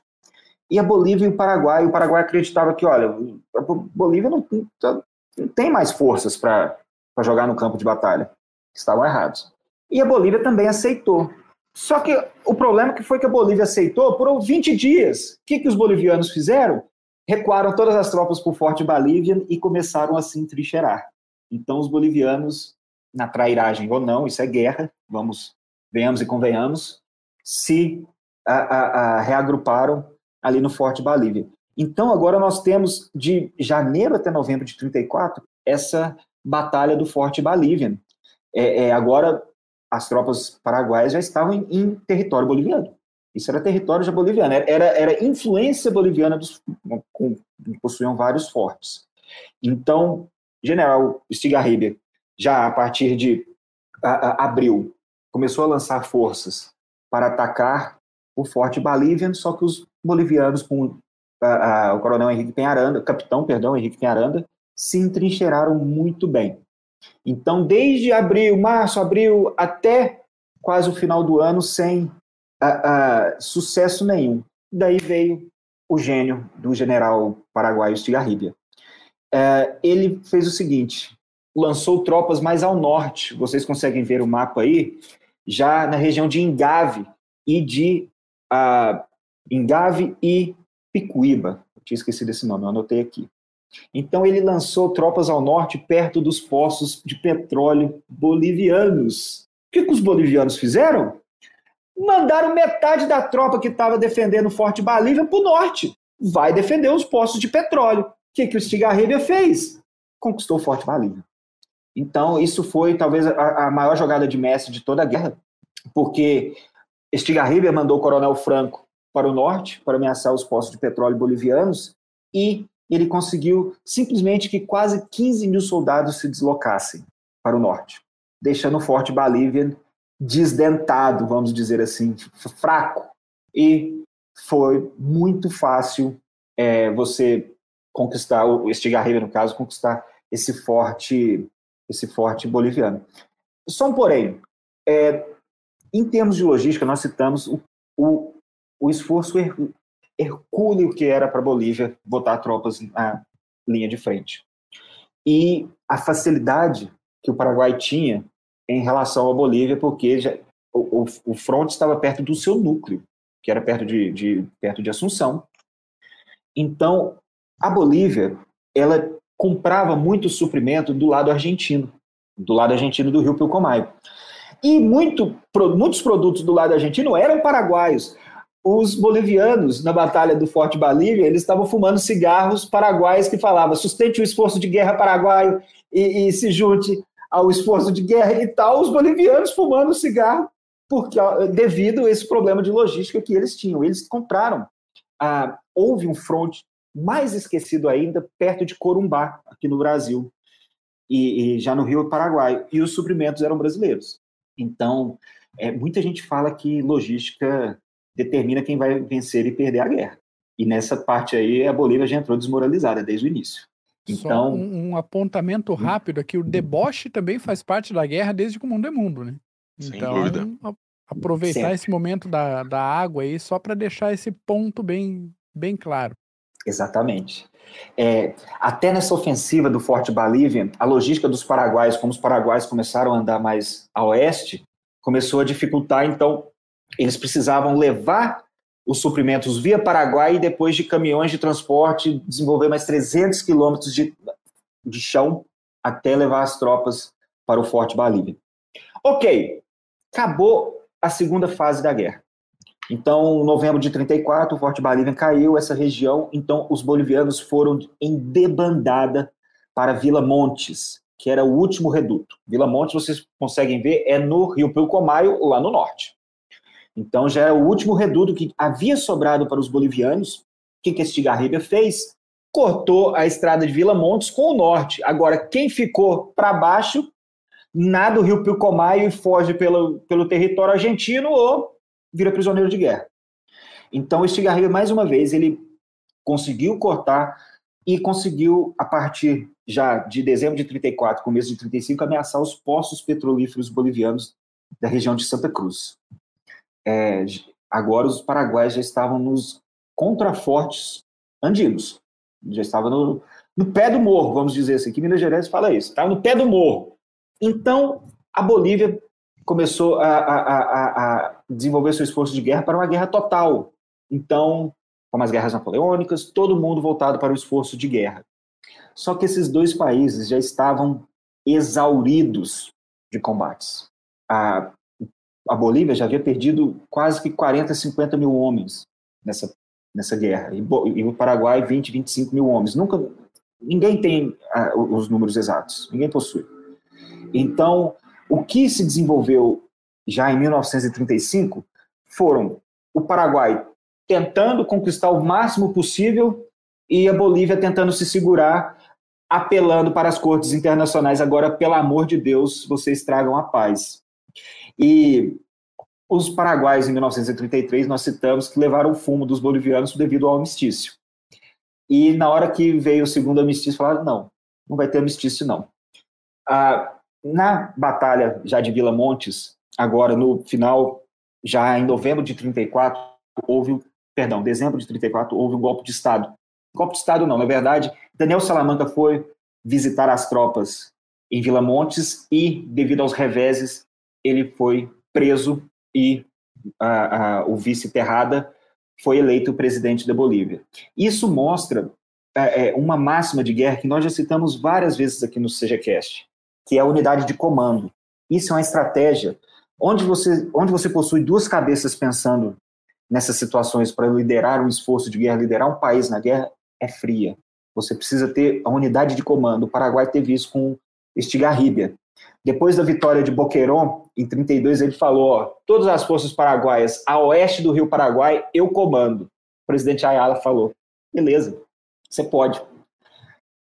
Speaker 3: E a Bolívia e o Paraguai, o Paraguai acreditava que, olha, a Bolívia não, não tem mais forças para jogar no campo de batalha. Estavam errados. E a Bolívia também aceitou. Só que o problema que foi que a Bolívia aceitou por 20 dias. O que, que os bolivianos fizeram? Recuaram todas as tropas para o Forte Bolívia e começaram a se entrincheirar. Então os bolivianos, na trairagem ou não, isso é guerra, vamos, venhamos e convenhamos, se a, a, a reagruparam ali no Forte Bolívia. Então agora nós temos de janeiro até novembro de 34 essa batalha do Forte Bolívia. É, é, agora as tropas paraguaias já estavam em, em, território boliviano. Isso era território já boliviano, era, era influência boliviana dos com, possuíam vários fortes. Então, General Stigarribia, já a partir de a, a, abril, começou a lançar forças para atacar o Forte Bolivian, só que os bolivianos, com a, o coronel Henrique Penharanda, capitão, perdão, Henrique Penharanda, se entrincheiraram muito bem. Então, desde abril, março, abril, até quase o final do ano, sem sucesso nenhum. Daí veio o gênio do general paraguaio Stigarribia. É, ele fez o seguinte: lançou tropas mais ao norte. Vocês conseguem ver o mapa aí? Já na região de Ingave e de uh, Ingave e Picuíba. Eu tinha esquecido esse nome, eu anotei aqui. Então ele lançou tropas ao norte, perto dos poços de petróleo bolivianos. O que, que os bolivianos fizeram? Mandaram metade da tropa que estava defendendo o Forte Bolívia para o norte. Vai defender os poços de petróleo. O que, que o Stigarribia fez? Conquistou o Forte Bolívia. Então, isso foi talvez a, a maior jogada de mestre de toda a guerra, porque Stigarribia mandou o Coronel Franco para o norte para ameaçar os postos de petróleo bolivianos e ele conseguiu simplesmente que quase 15 mil soldados se deslocassem para o norte, deixando o Forte Bolivian desdentado, vamos dizer assim, fraco. E foi muito fácil é, você conquistar, o Estigarribia, no caso, conquistar esse forte, esse forte boliviano. Só um porém, é, em termos de logística, nós citamos o, o, o esforço hercúleo que era para a Bolívia botar tropas na linha de frente. E a facilidade que o Paraguai tinha em relação à Bolívia, porque já, o, o, o fronte estava perto do seu núcleo, que era perto de, de, perto de Assunção. Então, a Bolívia, ela comprava muito suprimento do lado argentino, do lado argentino do rio Pilcomayo. E muito, muitos produtos do lado argentino eram paraguaios os bolivianos, na Batalha do Forte Bolívia, eles estavam fumando cigarros paraguaios que falava sustente o esforço de guerra paraguaio e, e, se junte ao esforço de guerra e tal, os bolivianos fumando cigarro porque devido a esse problema de logística que eles tinham. Eles compraram. Ah, houve um fronte mais esquecido ainda, perto de Corumbá, aqui no Brasil, e, e já no Rio Paraguai, e os suprimentos eram brasileiros. Então, é, muita gente fala que logística determina quem vai vencer e perder a guerra. E nessa parte aí, a Bolívia já entrou desmoralizada desde o início.
Speaker 2: Então, um, um, apontamento hum. rápido aqui, o deboche também faz parte da guerra desde que o mundo é mundo, né?
Speaker 1: Sem então, dúvida.
Speaker 2: aproveitar Sempre. esse momento da, da água aí só para deixar esse ponto bem, bem claro.
Speaker 3: Exatamente. É, até nessa ofensiva do Forte Bolívia, a logística dos paraguaios, como os paraguaios começaram a andar mais a oeste, começou a dificultar, então, eles precisavam levar os suprimentos via Paraguai e depois de caminhões de transporte desenvolver mais 300 quilômetros de, de chão até levar as tropas para o Forte Bolívia. Ok, acabou a segunda fase da guerra. Então, em novembro de 34, o Forte Bolívia caiu, essa região, então os bolivianos foram em debandada para Vila Montes, que era o último reduto. Vila Montes, vocês conseguem ver, é no Rio Pilcomayo, lá no norte. Então já era o último reduto que havia sobrado para os bolivianos. O que, que Estigarribia fez? Cortou a estrada de Vila Montes com o norte. Agora, quem ficou para baixo, nada o Rio Pilcomayo e foge pelo, pelo território argentino ou vira prisioneiro de guerra. Então, Estigarribia, mais uma vez, ele conseguiu cortar e conseguiu, a partir já de dezembro de 34, começo de 35, ameaçar os poços petrolíferos bolivianos da região de Santa Cruz. É, agora os paraguaios já estavam nos contrafortes andinos, já estavam no, no pé do morro, vamos dizer assim, que Minas Gerais fala isso, estava no pé do morro. Então, a Bolívia começou a, a, a, a desenvolver seu esforço de guerra para uma guerra total. Então, como as guerras napoleônicas, todo mundo voltado para o esforço de guerra. Só que esses dois países já estavam exauridos de combates. A, a Bolívia já havia perdido quase que 40, 50 mil homens nessa, nessa guerra, e, e o Paraguai 20, 25 mil homens. Nunca, ninguém tem uh, os números exatos, ninguém possui. Então, o que se desenvolveu já em 1935 foram o Paraguai tentando conquistar o máximo possível e a Bolívia tentando se segurar, apelando para as cortes internacionais. Agora, pelo amor de Deus, vocês tragam a paz. E os paraguaios, em 1933, nós citamos que levaram o fumo dos bolivianos devido ao armistício. E na hora que veio o segundo armistício, falaram: não, não vai ter armistício, não. Ah, na batalha já de Vila Montes, agora no final, já em novembro de 34, houve perdão, dezembro de 34, houve um golpe de Estado. Golpe de Estado não, na verdade, Daniel Salamanca foi visitar as tropas em Vila Montes e, devido aos reveses, ele foi preso e o vice Terrada foi eleito presidente da Bolívia. Isso mostra é, é, uma máxima de guerra que nós já citamos várias vezes aqui no CGCast, que é a unidade de comando. Isso é uma estratégia onde você, onde você possui duas cabeças pensando nessas situações para liderar um esforço de guerra, liderar um país na guerra, é fria. Você precisa ter a unidade de comando. O Paraguai teve isso com Estigarribia. Depois da vitória de Boquerón, em 32, ele falou: ó, todas as forças paraguaias a oeste do rio Paraguai, eu comando. O presidente Ayala falou: beleza, você pode.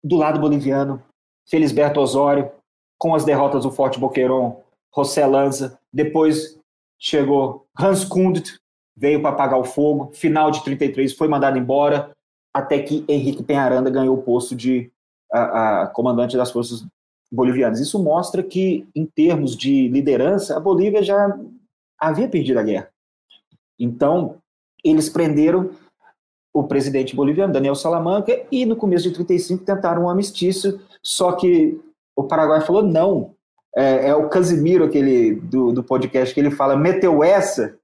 Speaker 3: Do lado boliviano, Felisberto Osório, com as derrotas do Forte Boquerón, José Lanza, depois chegou Hans Kundt, veio para apagar o fogo. Final de 33 foi mandado embora, até que Henrique Penharanda ganhou o posto de a, a, comandante das forças bolivianas. Isso mostra que, em termos de liderança, a Bolívia já havia perdido a guerra. Então, eles prenderam o presidente boliviano, Daniel Salamanca, e no começo de 35 tentaram um amistício, só que o Paraguai falou não. É, é o Casimiro, aquele do, do podcast, que ele fala, meteu essa,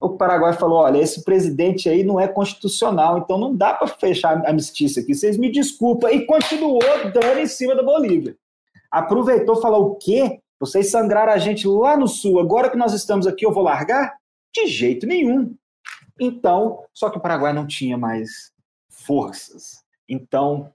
Speaker 3: o Paraguai falou: olha, esse presidente aí não é constitucional, então não dá para fechar a amnistia aqui. Vocês me desculpem. E continuou dando em cima da Bolívia. Aproveitou falou: o quê? Vocês sangraram a gente lá no sul, agora que nós estamos aqui, eu vou largar? De jeito nenhum. Então, só que o Paraguai não tinha mais forças. Então,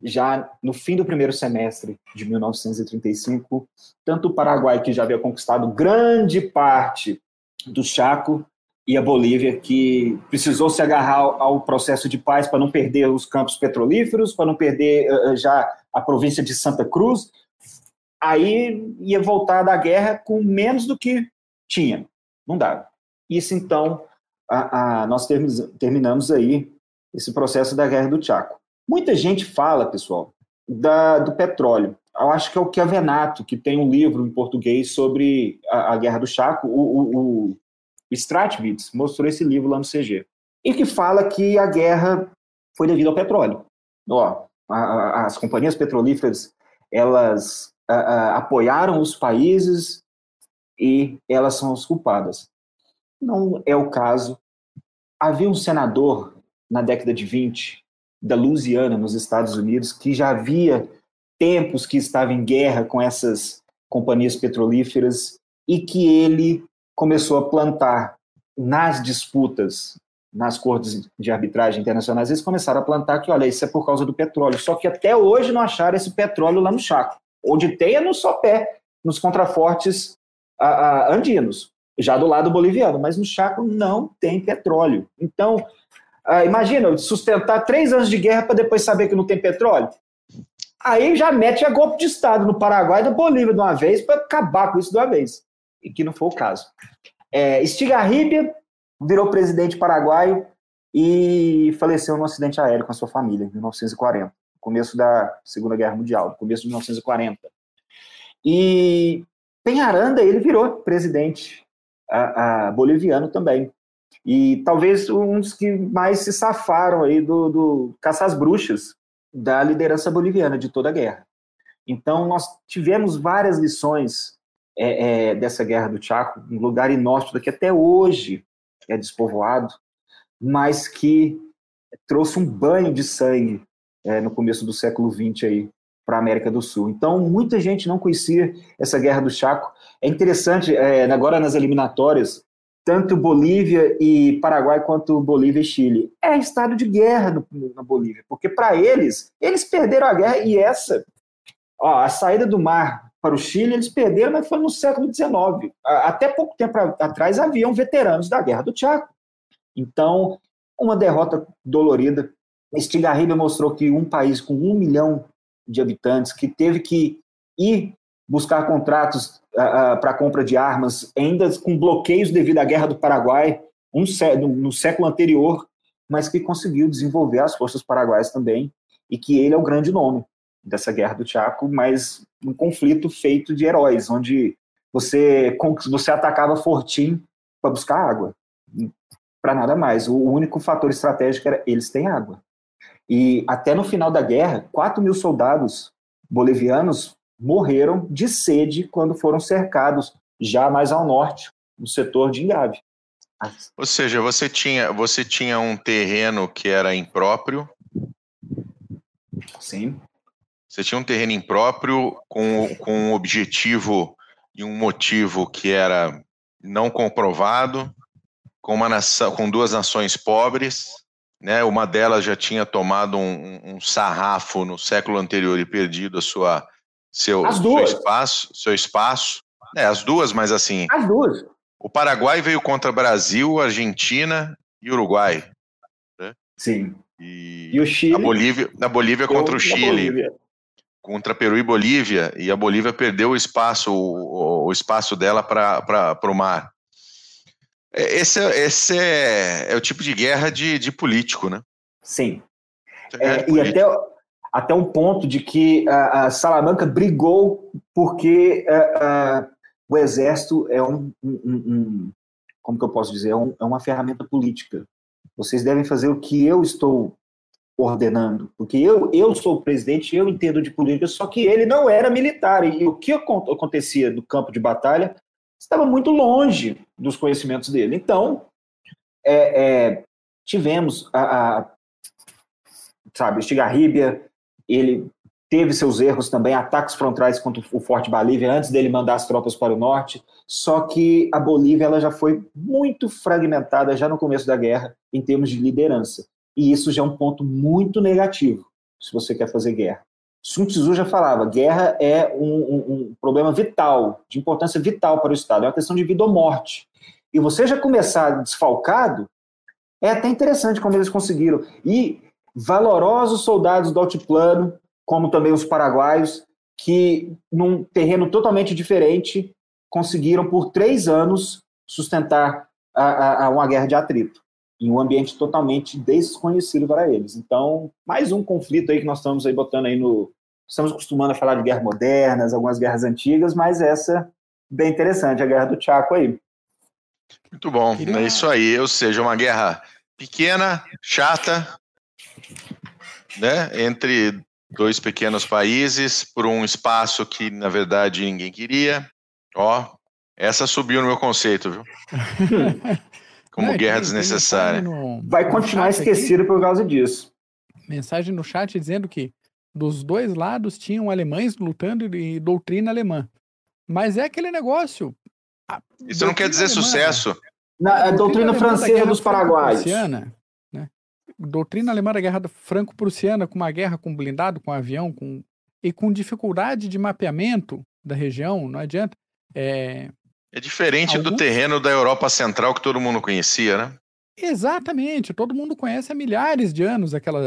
Speaker 3: já no fim do primeiro semestre de 1935, tanto o Paraguai, que já havia conquistado grande parte do Chaco e a Bolívia, que precisou se agarrar ao processo de paz para não perder os campos petrolíferos, para não perder uh, já a província de Santa Cruz. Aí ia voltar da guerra com menos do que tinha. Não dava. Isso, então, a, a, nós terminamos aí esse processo da Guerra do Chaco. Muita gente fala, pessoal, da, do petróleo. Eu acho que é o Chiavenato, que tem um livro em português sobre a, a Guerra do Chaco. O, o, o Stratwitz mostrou esse livro lá no CG. E que fala que a guerra foi devido ao petróleo. Ó, a, a, as companhias petrolíferas, elas apoiaram os países e elas são as culpadas. Não é o caso. Havia um senador na década de 20 da Louisiana, nos Estados Unidos, que já havia tempos que estava em guerra com essas companhias petrolíferas e que ele começou a plantar nas disputas nas cortes de arbitragem internacionais, eles começaram a plantar que, olha, isso é por causa do petróleo. Só que até hoje não acharam esse petróleo lá no Chaco. Onde tem é no sopé, nos contrafortes a, a, andinos, já do lado boliviano, mas no Chaco não tem petróleo. Então, ah, imagina, sustentar três anos de guerra para depois saber que não tem petróleo. Aí já mete a golpe de Estado no Paraguai e na Bolívia de uma vez para acabar com isso de uma vez. E que não foi o caso. É, Estigarribia virou presidente paraguaio e faleceu num acidente aéreo com a sua família em 1940, começo da Segunda Guerra Mundial, começo de 1940. E Penharanda, ele virou presidente a, a, boliviano também. E talvez um dos que mais se safaram aí do, do caça às bruxas da liderança boliviana de toda a guerra. Então, nós tivemos várias lições é, é, dessa guerra do Chaco, um lugar inóspito que até hoje é despovoado, mas que trouxe um banho de sangue é, no começo do século XX aí para a América do Sul. Então, muita gente não conhecia essa guerra do Chaco. É interessante, é, agora nas eliminatórias, tanto Bolívia e Paraguai quanto Bolívia e Chile. É estado de guerra no, na Bolívia, porque para eles, eles perderam a guerra e essa, ó, a saída do mar para o Chile, eles perderam, mas foi no século XIX. Até pouco tempo atrás haviam veteranos da Guerra do Chaco. Então, uma derrota dolorida. Estigarribia mostrou que um país com um milhão de habitantes, que teve que ir buscar contratos uh, uh, para compra de armas, ainda com bloqueios devido à Guerra do Paraguai, um no, no século anterior, mas que conseguiu desenvolver as forças paraguaias também, e que ele é o grande nome dessa Guerra do Chaco, mas um conflito feito de heróis, onde você, você atacava Fortim para buscar água, para nada mais. O único fator estratégico era eles têm água. E até no final da guerra, 4 mil soldados bolivianos morreram de sede quando foram cercados, já mais ao norte, no setor de Ingave.
Speaker 1: Ou seja, você tinha, você tinha um terreno que era impróprio.
Speaker 3: Sim.
Speaker 1: Você tinha um terreno impróprio com, com um objetivo e um motivo que era não comprovado, com uma nação, com duas nações pobres, né? Uma delas já tinha tomado um, um sarrafo no século anterior e perdido a sua seu, seu espaço, seu espaço. É, as duas, mas assim.
Speaker 3: As duas.
Speaker 1: O Paraguai veio contra Brasil, Argentina e Uruguai.
Speaker 3: Né? Sim.
Speaker 1: E,
Speaker 3: e, o Chile.
Speaker 1: A Bolívia, na Bolívia contra o Chile. Contra Peru e Bolívia. E a Bolívia perdeu o espaço, o, o espaço dela para o mar. É, esse, é, esse é, é, o tipo de guerra de, de político, né?
Speaker 3: Sim. É, e até, até um ponto de que a, a Salamanca brigou porque a, a, o exército é um, um, um, como que eu posso dizer, é, um, é uma ferramenta política. Vocês devem fazer o que eu estou ordenando, porque eu, eu sou o presidente, eu entendo de política, só que ele não era militar, e o que acontecia no campo de batalha estava muito longe dos conhecimentos dele. Então, é, é, tivemos a, a sabe, Estigarribia, ele teve seus erros também, ataques frontais contra o Forte Bolívia antes dele mandar as tropas para o norte. Só que a Bolívia ela já foi muito fragmentada já no começo da guerra em termos de liderança. E isso já é um ponto muito negativo se você quer fazer guerra. Sun Tzu já falava, guerra é um, um, um problema vital, de importância vital para o Estado, é uma questão de vida ou morte. E você já começar desfalcado, é até interessante como eles conseguiram. E valorosos soldados do altiplano, como também os paraguaios, que num terreno totalmente diferente conseguiram por três anos sustentar a, a, a uma guerra de atrito em um ambiente totalmente desconhecido para eles. Então, mais um conflito aí que nós estamos aí botando aí no estamos acostumando a falar de guerras modernas, algumas guerras antigas, mas essa bem interessante, a guerra do Chaco aí.
Speaker 1: Muito bom, é isso aí, ou seja, uma guerra pequena, chata, né, entre dois pequenos países por um espaço que na verdade ninguém queria. Ó, essa subiu no meu conceito, viu? Como Não, guerra tem, desnecessária.
Speaker 3: Tem no, Vai continuar esquecido aqui, por causa disso.
Speaker 2: Mensagem no chat dizendo que dos dois lados tinham alemães lutando e doutrina alemã. Mas é aquele negócio.
Speaker 1: Isso não quer dizer alemã, sucesso.
Speaker 3: Na, a doutrina, doutrina francesa dos paraguaios
Speaker 2: doutrina alemã da guerra franco-prussiana, com uma guerra com blindado, com avião, com e com dificuldade de mapeamento da região, não adianta. É,
Speaker 1: é diferente Alguns... do terreno da Europa Central que todo mundo conhecia, né?
Speaker 2: Exatamente, todo mundo conhece há milhares de anos aquela,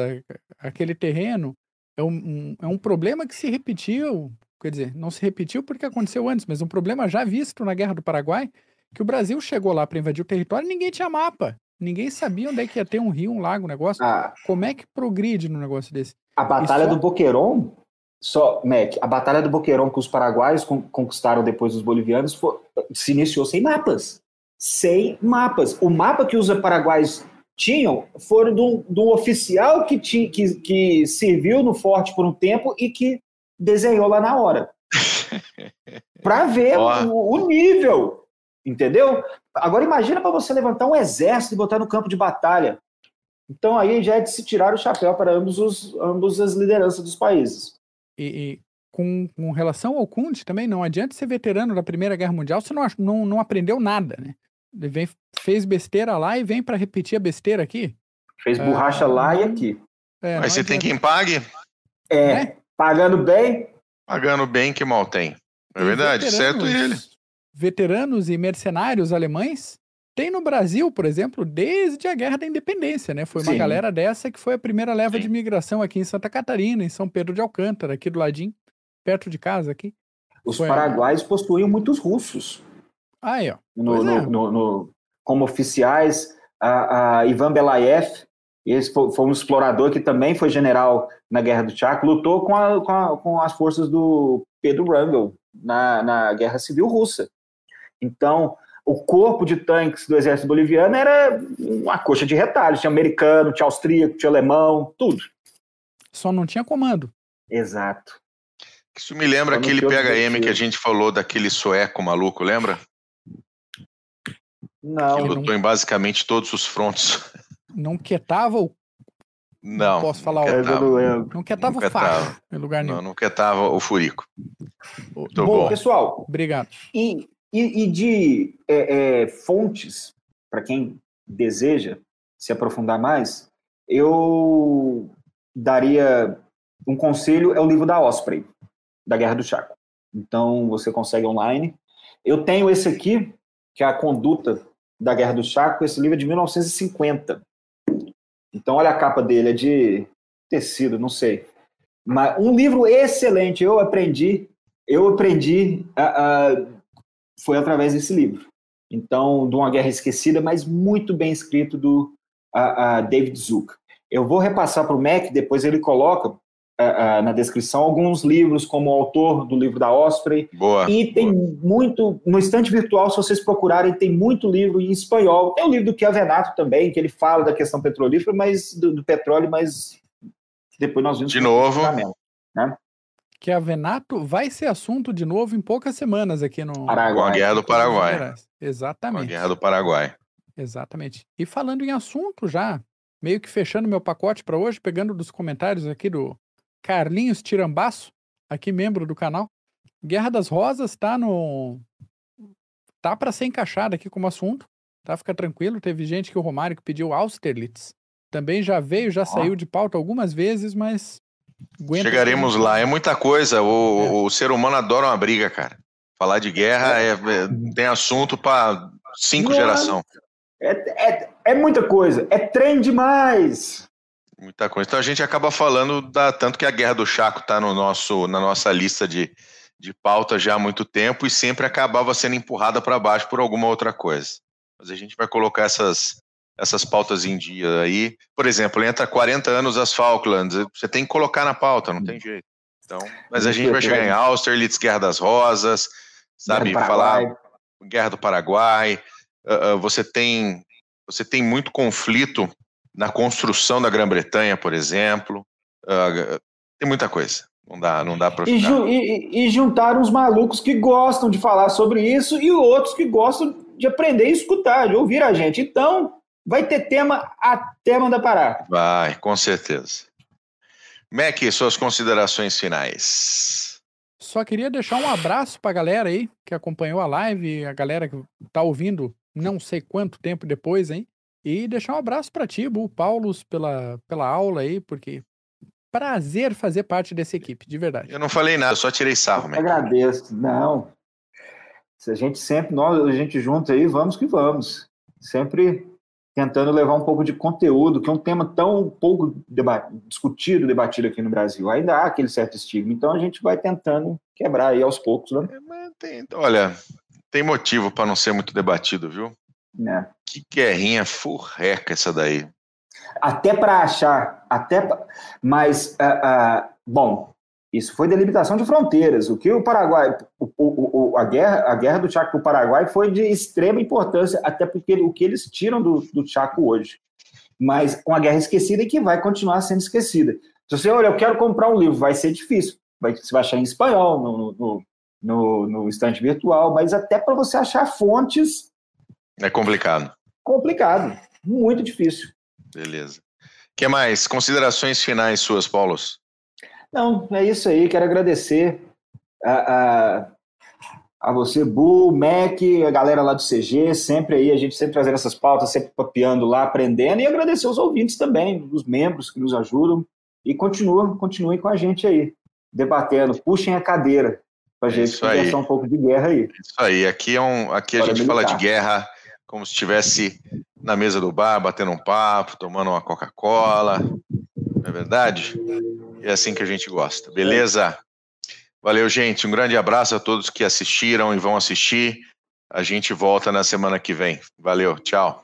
Speaker 2: aquele terreno. É um, um, é um problema que se repetiu, quer dizer, não se repetiu porque aconteceu antes, mas um problema já visto na Guerra do Paraguai, que o Brasil chegou lá para invadir o território e ninguém tinha mapa. Ninguém sabia onde é que ia ter um rio, um lago, um negócio. Ah, Como é que progride num negócio desse?
Speaker 3: A Batalha só... do Boqueron, só, Mac, a Batalha do Boqueron que os paraguaios conquistaram depois dos bolivianos foi, se iniciou sem mapas sem mapas. O mapa que os paraguaios tinham foram do, do oficial que, tinha, que, que serviu no forte por um tempo e que desenhou lá na hora. para ver o, o, nível, entendeu? Agora imagina para você levantar um exército e botar no campo de batalha. Então aí já é de se tirar o chapéu para ambos, os, ambos as lideranças dos países.
Speaker 2: E, e com, com, relação ao Conde também, não adianta ser veterano da Primeira Guerra Mundial, você não, não, não aprendeu nada, né? Ele vem, fez besteira lá e vem para repetir a besteira aqui.
Speaker 3: Fez borracha é, lá e aqui.
Speaker 1: É, Mas você tem quem pague?
Speaker 3: É, né? pagando bem.
Speaker 1: Pagando bem que mal tem. É verdade, certo ele.
Speaker 2: Veteranos e mercenários alemães tem no Brasil, por exemplo, desde a Guerra da Independência, né? Foi uma Sim. galera dessa que foi a primeira leva Sim. de migração aqui em Santa Catarina, em São Pedro de Alcântara, aqui do ladinho, perto de casa aqui.
Speaker 3: Os foi paraguaios a... possuíam muitos russos.
Speaker 2: Aí, ó.
Speaker 3: No, no, é. no, no, como oficiais, a, a Ivan Belayev, esse foi, foi, um explorador que também foi general na Guerra do Chaco, lutou com, a, com, a, com as forças do Pedro Wrangel na, na Guerra Civil Russa. Então, o corpo de tanques do exército boliviano era uma coxa de retalhos. Tinha americano, tinha austríaco, tinha alemão, tudo.
Speaker 2: Só não tinha comando.
Speaker 3: Exato.
Speaker 1: Isso me lembra aquele PHM que a gente falou daquele sueco maluco, lembra?
Speaker 3: Não.
Speaker 1: Que lutou não... em basicamente todos os frontos.
Speaker 2: Não quietava o.
Speaker 1: Não.
Speaker 2: não posso falar o. Não, não quietava o facho em lugar nenhum.
Speaker 1: Não, não quietava o furico.
Speaker 3: Muito bom, bom. pessoal.
Speaker 2: Obrigado.
Speaker 3: E, e, e de é, é, fontes, para quem deseja se aprofundar mais, eu daria um conselho: é o livro da Osprey, da Guerra do Chaco. Então você consegue online. Eu tenho esse aqui, que é a conduta da Guerra do Chaco. Esse livro é de 1950. Então, olha a capa dele, é de tecido, não sei. Mas um livro excelente. Eu aprendi, eu aprendi, uh, uh, foi através desse livro. Então, de uma Guerra Esquecida, mas muito bem escrito do uh, David Zuck. Eu vou repassar para o Mac, depois ele coloca uh, na descrição alguns livros, como o autor do livro da Osprey.
Speaker 1: Boa.
Speaker 3: E tem boa. muito, no estante virtual, se vocês procurarem, tem muito livro em espanhol. Tem o livro do Chiavenato também, que ele fala da questão petrolífera, mas do, do petróleo, mas depois nós vimos.
Speaker 1: De novo.
Speaker 2: Né? Que a Venato vai ser assunto de novo em poucas semanas aqui no
Speaker 1: Paraguai. Com a Guerra do Paraguai.
Speaker 2: Exatamente. Com
Speaker 1: a Guerra do Paraguai.
Speaker 2: Exatamente. E falando em assunto já, meio que fechando meu pacote para hoje, pegando dos comentários aqui do Carlinhos Tirambaço, aqui membro do canal. Guerra das Rosas tá no tá para ser encaixada aqui como assunto, tá? Fica tranquilo, teve gente que o Romário que pediu Austerlitz. Também já veio, já oh. saiu de pauta algumas vezes, mas
Speaker 1: Chegaremos lá, é muita coisa. O, é. o, ser humano adora uma briga, cara. Falar de guerra é, é, é tem assunto para cinco gerações.
Speaker 3: É, é, é muita coisa, é trem demais.
Speaker 1: Muita coisa. Então a gente acaba falando da tanto que a Guerra do Chaco está no nosso na nossa lista de, de pauta já há muito tempo e sempre acabava sendo empurrada para baixo por alguma outra coisa. Mas a gente vai colocar essas essas pautas em dia aí. Por exemplo, entra 40 anos as Falklands, você tem que colocar na pauta, não tem jeito. Então, mas a gente vai chegar em Austerlitz, Guerra das Rosas, sabe, falar Guerra do Paraguai. Uh, uh, você tem você tem muito conflito na construção da Grã-Bretanha, por exemplo. Uh, tem muita coisa. Não dá, não dá para.
Speaker 3: E, ju e, e juntaram os malucos que gostam de falar sobre isso e outros que gostam de aprender e escutar, de ouvir a gente. Então, vai ter tema até mandar parar.
Speaker 1: Vai, com certeza. Mac, suas considerações finais.
Speaker 2: Só queria deixar um abraço para a galera aí que acompanhou a live, a galera que está ouvindo não sei quanto tempo depois, hein? E deixar um abraço para ti, Bu, Paulos, pela, pela aula aí, porque prazer fazer parte dessa equipe, de verdade.
Speaker 1: Eu não falei nada, só tirei sarro.
Speaker 3: Eu agradeço. Não. Se a gente sempre, nós, a gente junto aí, vamos que vamos. Sempre tentando levar um pouco de conteúdo, que é um tema tão pouco discutido, debatido aqui no Brasil. Ainda há aquele certo estigma. Então a gente vai tentando quebrar aí aos poucos. Né?
Speaker 1: É, tem, olha, tem motivo para não ser muito debatido, viu?
Speaker 3: É.
Speaker 1: Que guerrinha furreca essa daí.
Speaker 3: Até para achar, até pra, mas, uh, uh, bom, isso foi delimitação de fronteiras. O que o Paraguai, o, o, o, a, guerra, a guerra do Chaco para o Paraguai foi de extrema importância, até porque o que eles tiram do, do Chaco hoje. Mas uma guerra esquecida e que vai continuar sendo esquecida. Se você olha, eu quero comprar um livro, vai ser difícil. Vai, você vai achar em espanhol, no, no, no, no estante virtual, mas até para você achar fontes.
Speaker 1: É complicado.
Speaker 3: Complicado. Muito difícil.
Speaker 1: Beleza. O que mais? Considerações finais suas, Paulos?
Speaker 3: Não, é isso aí. Quero agradecer a, a, a você, Bu, Mac, a galera lá do CG, sempre aí, a gente sempre trazendo essas pautas, sempre papeando lá, aprendendo, e agradecer os ouvintes também, os membros que nos ajudam, e continuam, continuem com a gente aí, debatendo, puxem a cadeira para a gente conversar um pouco de guerra aí.
Speaker 1: Isso aí, aqui, é um, aqui a gente militar. fala de guerra como se estivesse na mesa do bar, batendo um papo, tomando uma Coca-Cola, não é verdade? É assim que a gente gosta, beleza? Valeu, gente. Um grande abraço a todos que assistiram e vão assistir. A gente volta na semana que vem. Valeu, tchau.